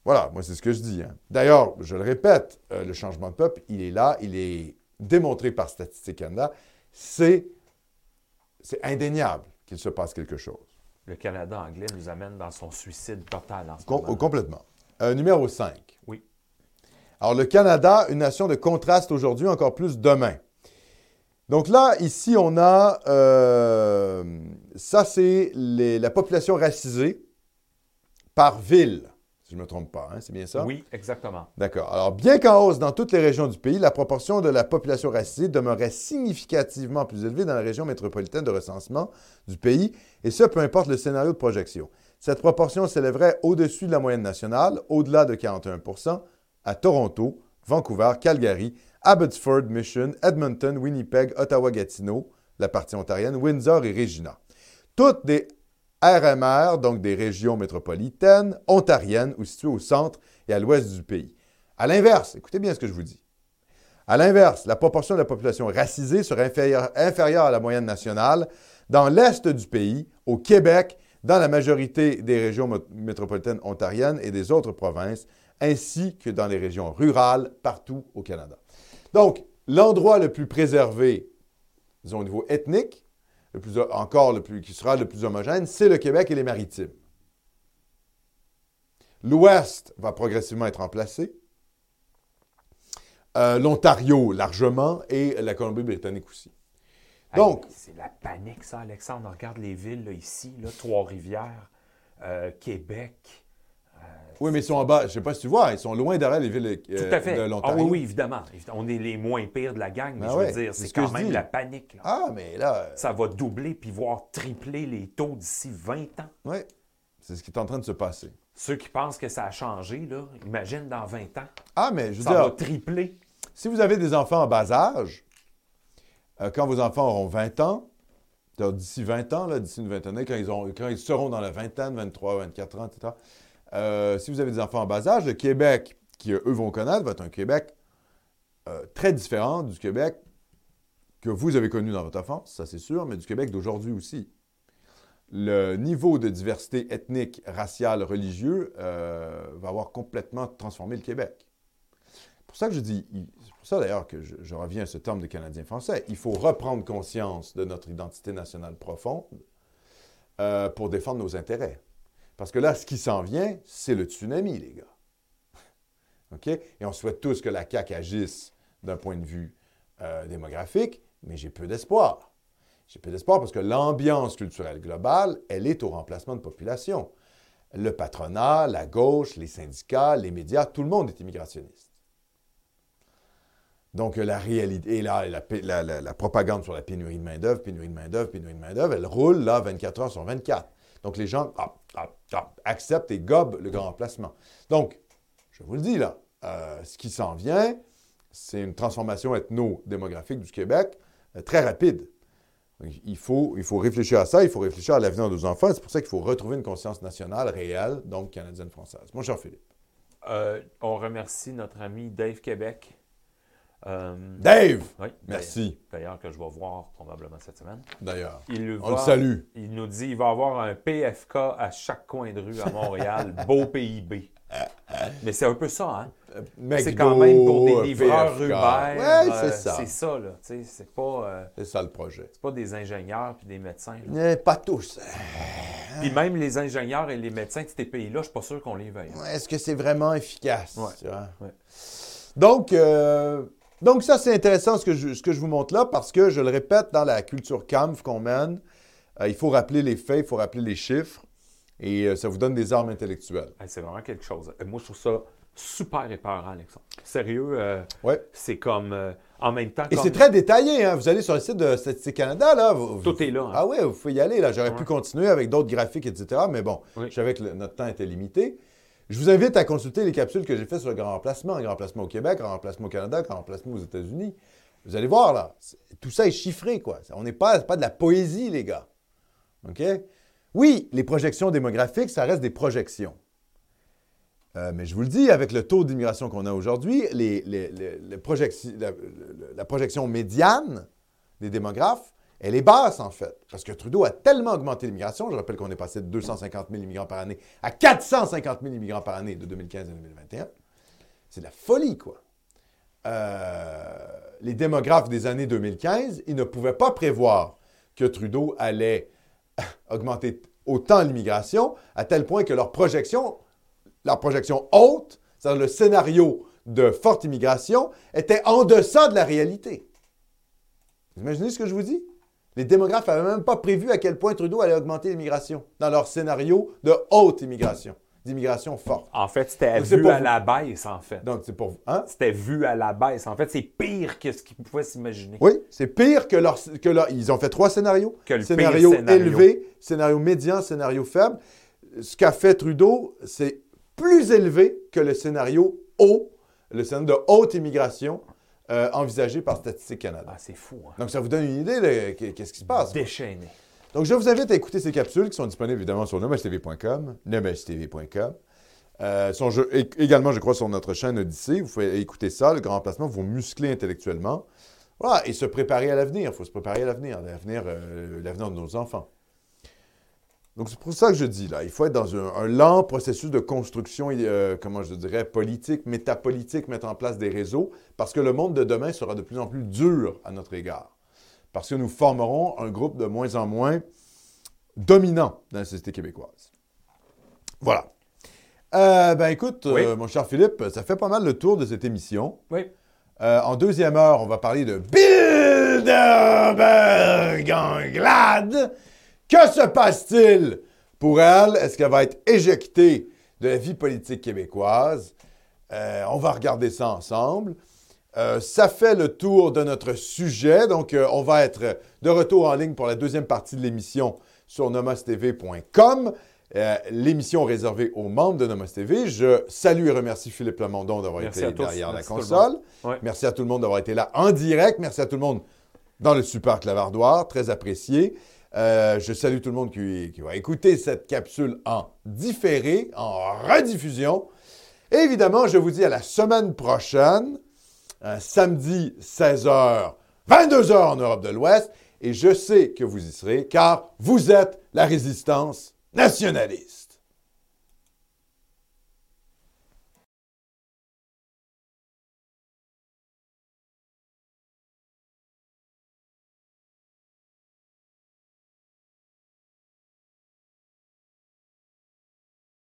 Voilà, moi c'est ce que je dis. hein. D'ailleurs, je le répète, euh, le changement de peuple, il est là, il est démontré par Statistique Canada. C'est, c'est indéniable qu'il se passe quelque chose. Le Canada anglais nous amène dans son suicide total en ce Com- moment. complètement. Euh, numéro 5. Oui. Alors, le Canada, une nation de contraste aujourd'hui, encore plus demain. Donc là, ici, on a, euh, ça c'est la population racisée par ville. Si je ne me trompe pas, hein, c'est bien ça? Oui, exactement. D'accord. Alors, bien qu'en hausse dans toutes les régions du pays, la proportion de la population racisée demeurait significativement plus élevée dans la région métropolitaine de recensement du pays, et ce, peu importe le scénario de projection. Cette proportion s'élèverait au-dessus de la moyenne nationale, au-delà de 41% à Toronto, Vancouver, Calgary, Abbotsford, Mission, Edmonton, Winnipeg, Ottawa-Gatineau, la partie ontarienne, Windsor et Regina. Toutes des RMR, donc des régions métropolitaines, ontariennes ou situées au centre et à l'ouest du pays. À l'inverse, écoutez bien ce que je vous dis. À l'inverse, la proportion de la population racisée serait inférieure, inférieure à la moyenne nationale dans l'est du pays, au Québec, dans la majorité des régions métropolitaines ontariennes et des autres provinces, ainsi que dans les régions rurales partout au Canada. Donc, l'endroit le plus préservé, disons au niveau ethnique, le plus, encore le plus, qui sera le plus homogène, c'est le Québec et les maritimes. L'Ouest va progressivement être remplacé. Euh, L'Ontario largement et la Colombie-Britannique aussi. Donc. c'est la panique, ça, Alexandre. On regarde les villes ici, Trois-Rivières, euh, Québec. Oui, mais ils sont en bas. Je ne sais pas si tu vois, ils sont loin derrière les villes euh, Tout à fait. de l'Ontario. Ah oui, oui, évidemment. On est les moins pires de la gang, mais ben je veux dire, c'est quand même la panique. Ah, mais là. Euh, Ça va doubler puis voire tripler les taux d'ici 20 ans. Oui, c'est ce qui est en train de se passer. Ceux qui pensent que ça a changé, là, imagine dans 20 ans. Ah, mais je veux ça va tripler. Si vous avez des enfants en bas âge, euh, quand vos enfants auront 20 ans, d'ici 20 ans, d'ici une vingtaine d'années, quand ils, quand ils seront dans la vingtaine, 23, 24 ans, etc., euh, si vous avez des enfants en bas âge, le Québec, qui eux vont connaître, va être un Québec euh, très différent du Québec que vous avez connu dans votre enfance, ça c'est sûr, mais du Québec d'aujourd'hui aussi. Le niveau de diversité ethnique, raciale, religieux euh, va avoir complètement transformé le Québec. C'est pour ça que je dis, c'est pour ça d'ailleurs que je, je, reviens à ce terme de Canadien français, il faut reprendre conscience de notre identité nationale profonde pour défendre nos intérêts. Parce que là, ce qui s'en vient, c'est le tsunami, les gars. OK? Et on souhaite tous que la CAQ agisse d'un point de vue euh, démographique, mais j'ai peu d'espoir. J'ai peu d'espoir parce que l'ambiance culturelle globale, elle est au remplacement de population. Le patronat, la gauche, les syndicats, les médias, tout le monde est immigrationniste. Donc, la réalité, et là, la, la propagande sur la pénurie de main-d'œuvre, pénurie de main-d'œuvre, pénurie de main-d'œuvre, elle roule là 24 heures sur 24. Donc, les gens acceptent et gobent le grand remplacement. Donc, je vous le dis là, euh, ce qui s'en vient, c'est une transformation ethno-démographique du Québec euh, très rapide. il, faut, il faut réfléchir à ça, il faut réfléchir à l'avenir de nos enfants. C'est pour ça qu'il faut retrouver une conscience nationale réelle, donc canadienne-française. Mon cher Philippe. Euh, on remercie notre ami Dave Québec euh, Dave! Oui, Merci. D'ailleurs, que je vais voir probablement cette semaine. D'ailleurs. On le salue. Il nous dit qu'il va avoir un PFK à chaque coin de rue à Montréal. Beau PIB. Mais c'est un peu ça, hein? Euh, c'est quand même pour des livreurs Uber. Oui, c'est euh, ça. C'est ça, là. C'est pas. c'est ça le projet. C'est pas des ingénieurs puis des médecins. pas tous. Puis même les ingénieurs et les médecins de ces pays-là, je suis pas sûr qu'on les veuille. Est-ce que c'est vraiment efficace? Ouais. Donc, donc, ça, c'est intéressant ce que, je, ce que, je, vous montre là parce que, je le répète, dans la culture CAMF qu'on mène, euh, il faut rappeler les faits, il faut rappeler les chiffres et euh, ça vous donne des armes intellectuelles. c'est vraiment quelque chose. Euh, moi, je trouve ça super épeurant, Alexandre. Sérieux, ouais. c'est comme en même temps. Et c'est très détaillé. Hein? Vous allez sur le site de Statistique Canada. Là, Tout est là. Hein. Ah oui, vous pouvez y aller. Là. J'aurais pu continuer avec d'autres graphiques, etc. Mais bon, je savais que notre temps était limité. Je vous invite à consulter les capsules que j'ai faites sur le grand remplacement, le grand remplacement au Québec, grand remplacement au Canada, grand remplacement aux États-Unis. Vous allez voir, là, tout ça est chiffré, quoi. On n'est pas, pas de la poésie, les gars. OK? Oui, les projections démographiques, ça reste des projections. Euh, mais je vous le dis, avec le taux d'immigration qu'on a aujourd'hui, la projection médiane des démographes, elle est basse, en fait, parce que Trudeau a tellement augmenté l'immigration. Je rappelle qu'on est passé de 250 000 immigrants par année à 450 000 immigrants par année de 2015 à 2021. C'est de la folie, quoi. Euh, les démographes des années 2015, ils ne pouvaient pas prévoir que Trudeau allait augmenter autant l'immigration, à tel point que leur projection, leur projection haute, c'est-à-dire le scénario de forte immigration, était en deçà de la réalité. Vous imaginez ce que je vous dis? Les démographes n'avaient même pas prévu à quel point Trudeau allait augmenter l'immigration dans leur scénario de haute immigration. D'immigration forte. En fait, c'était vu à vous. la baisse, en fait. Donc, c'est pour... Hein? C'était vu à la baisse. En fait, c'est pire que ce qu'ils pouvaient s'imaginer. Oui, c'est pire que leur, que leur- Ils ont fait trois scénarios. Que le scénario pire scénario. élevé, scénario médian, scénario faible. Ce qu'a fait Trudeau, c'est plus élevé que le scénario haut, le scénario de haute immigration euh, envisagé par Statistique Canada. Ah, c'est fou, hein? Donc, ça vous donne une idée de qu- qu'est-ce qui se passe. Déchaîné. Donc, je vous invite à écouter ces capsules qui sont disponibles évidemment sur nomestv.com, nomestv.com. Euh, sont également, je crois, sur notre chaîne Odyssée. Vous pouvez écouter ça, le grand remplacement, vous muscler intellectuellement. Voilà, et se préparer à l'avenir. Il faut se préparer à l'avenir, l'avenir, euh, l'avenir de nos enfants. Donc, c'est pour ça que je dis, là, il faut être dans un, un lent processus de construction, euh, comment je dirais, politique, métapolitique, mettre en place des réseaux, parce que le monde de demain sera de plus en plus dur à notre égard. Parce que nous formerons un groupe de moins en moins dominant dans la société québécoise. Voilà. Euh, ben écoute, Oui. euh, mon cher Philippe, ça fait pas mal le tour de cette émission. Oui. En deuxième heure, on va parler de Bilderberg-Anglade. Que se passe-t-il? Pour elle? Est-ce qu'elle va être éjectée de la vie politique québécoise? Euh, on va regarder ça ensemble. Euh, ça fait le tour de notre sujet. Donc, euh, on va être de retour en ligne pour la deuxième partie de l'émission sur nomostv.com. Euh, l'émission réservée aux membres de Nomos TV. Je salue et remercie Philippe Lamondon d'avoir Merci été derrière Merci la console. Ouais. Merci à tout le monde d'avoir été là en direct. Merci à tout le monde dans le super clavardoir. Très apprécié. Euh, je salue tout le monde qui, va écouter cette capsule en différé, en rediffusion. Et évidemment, je vous dis à la semaine prochaine, samedi 16h, 22h en Europe de l'Ouest. Et je sais que vous y serez car vous êtes la résistance nationaliste.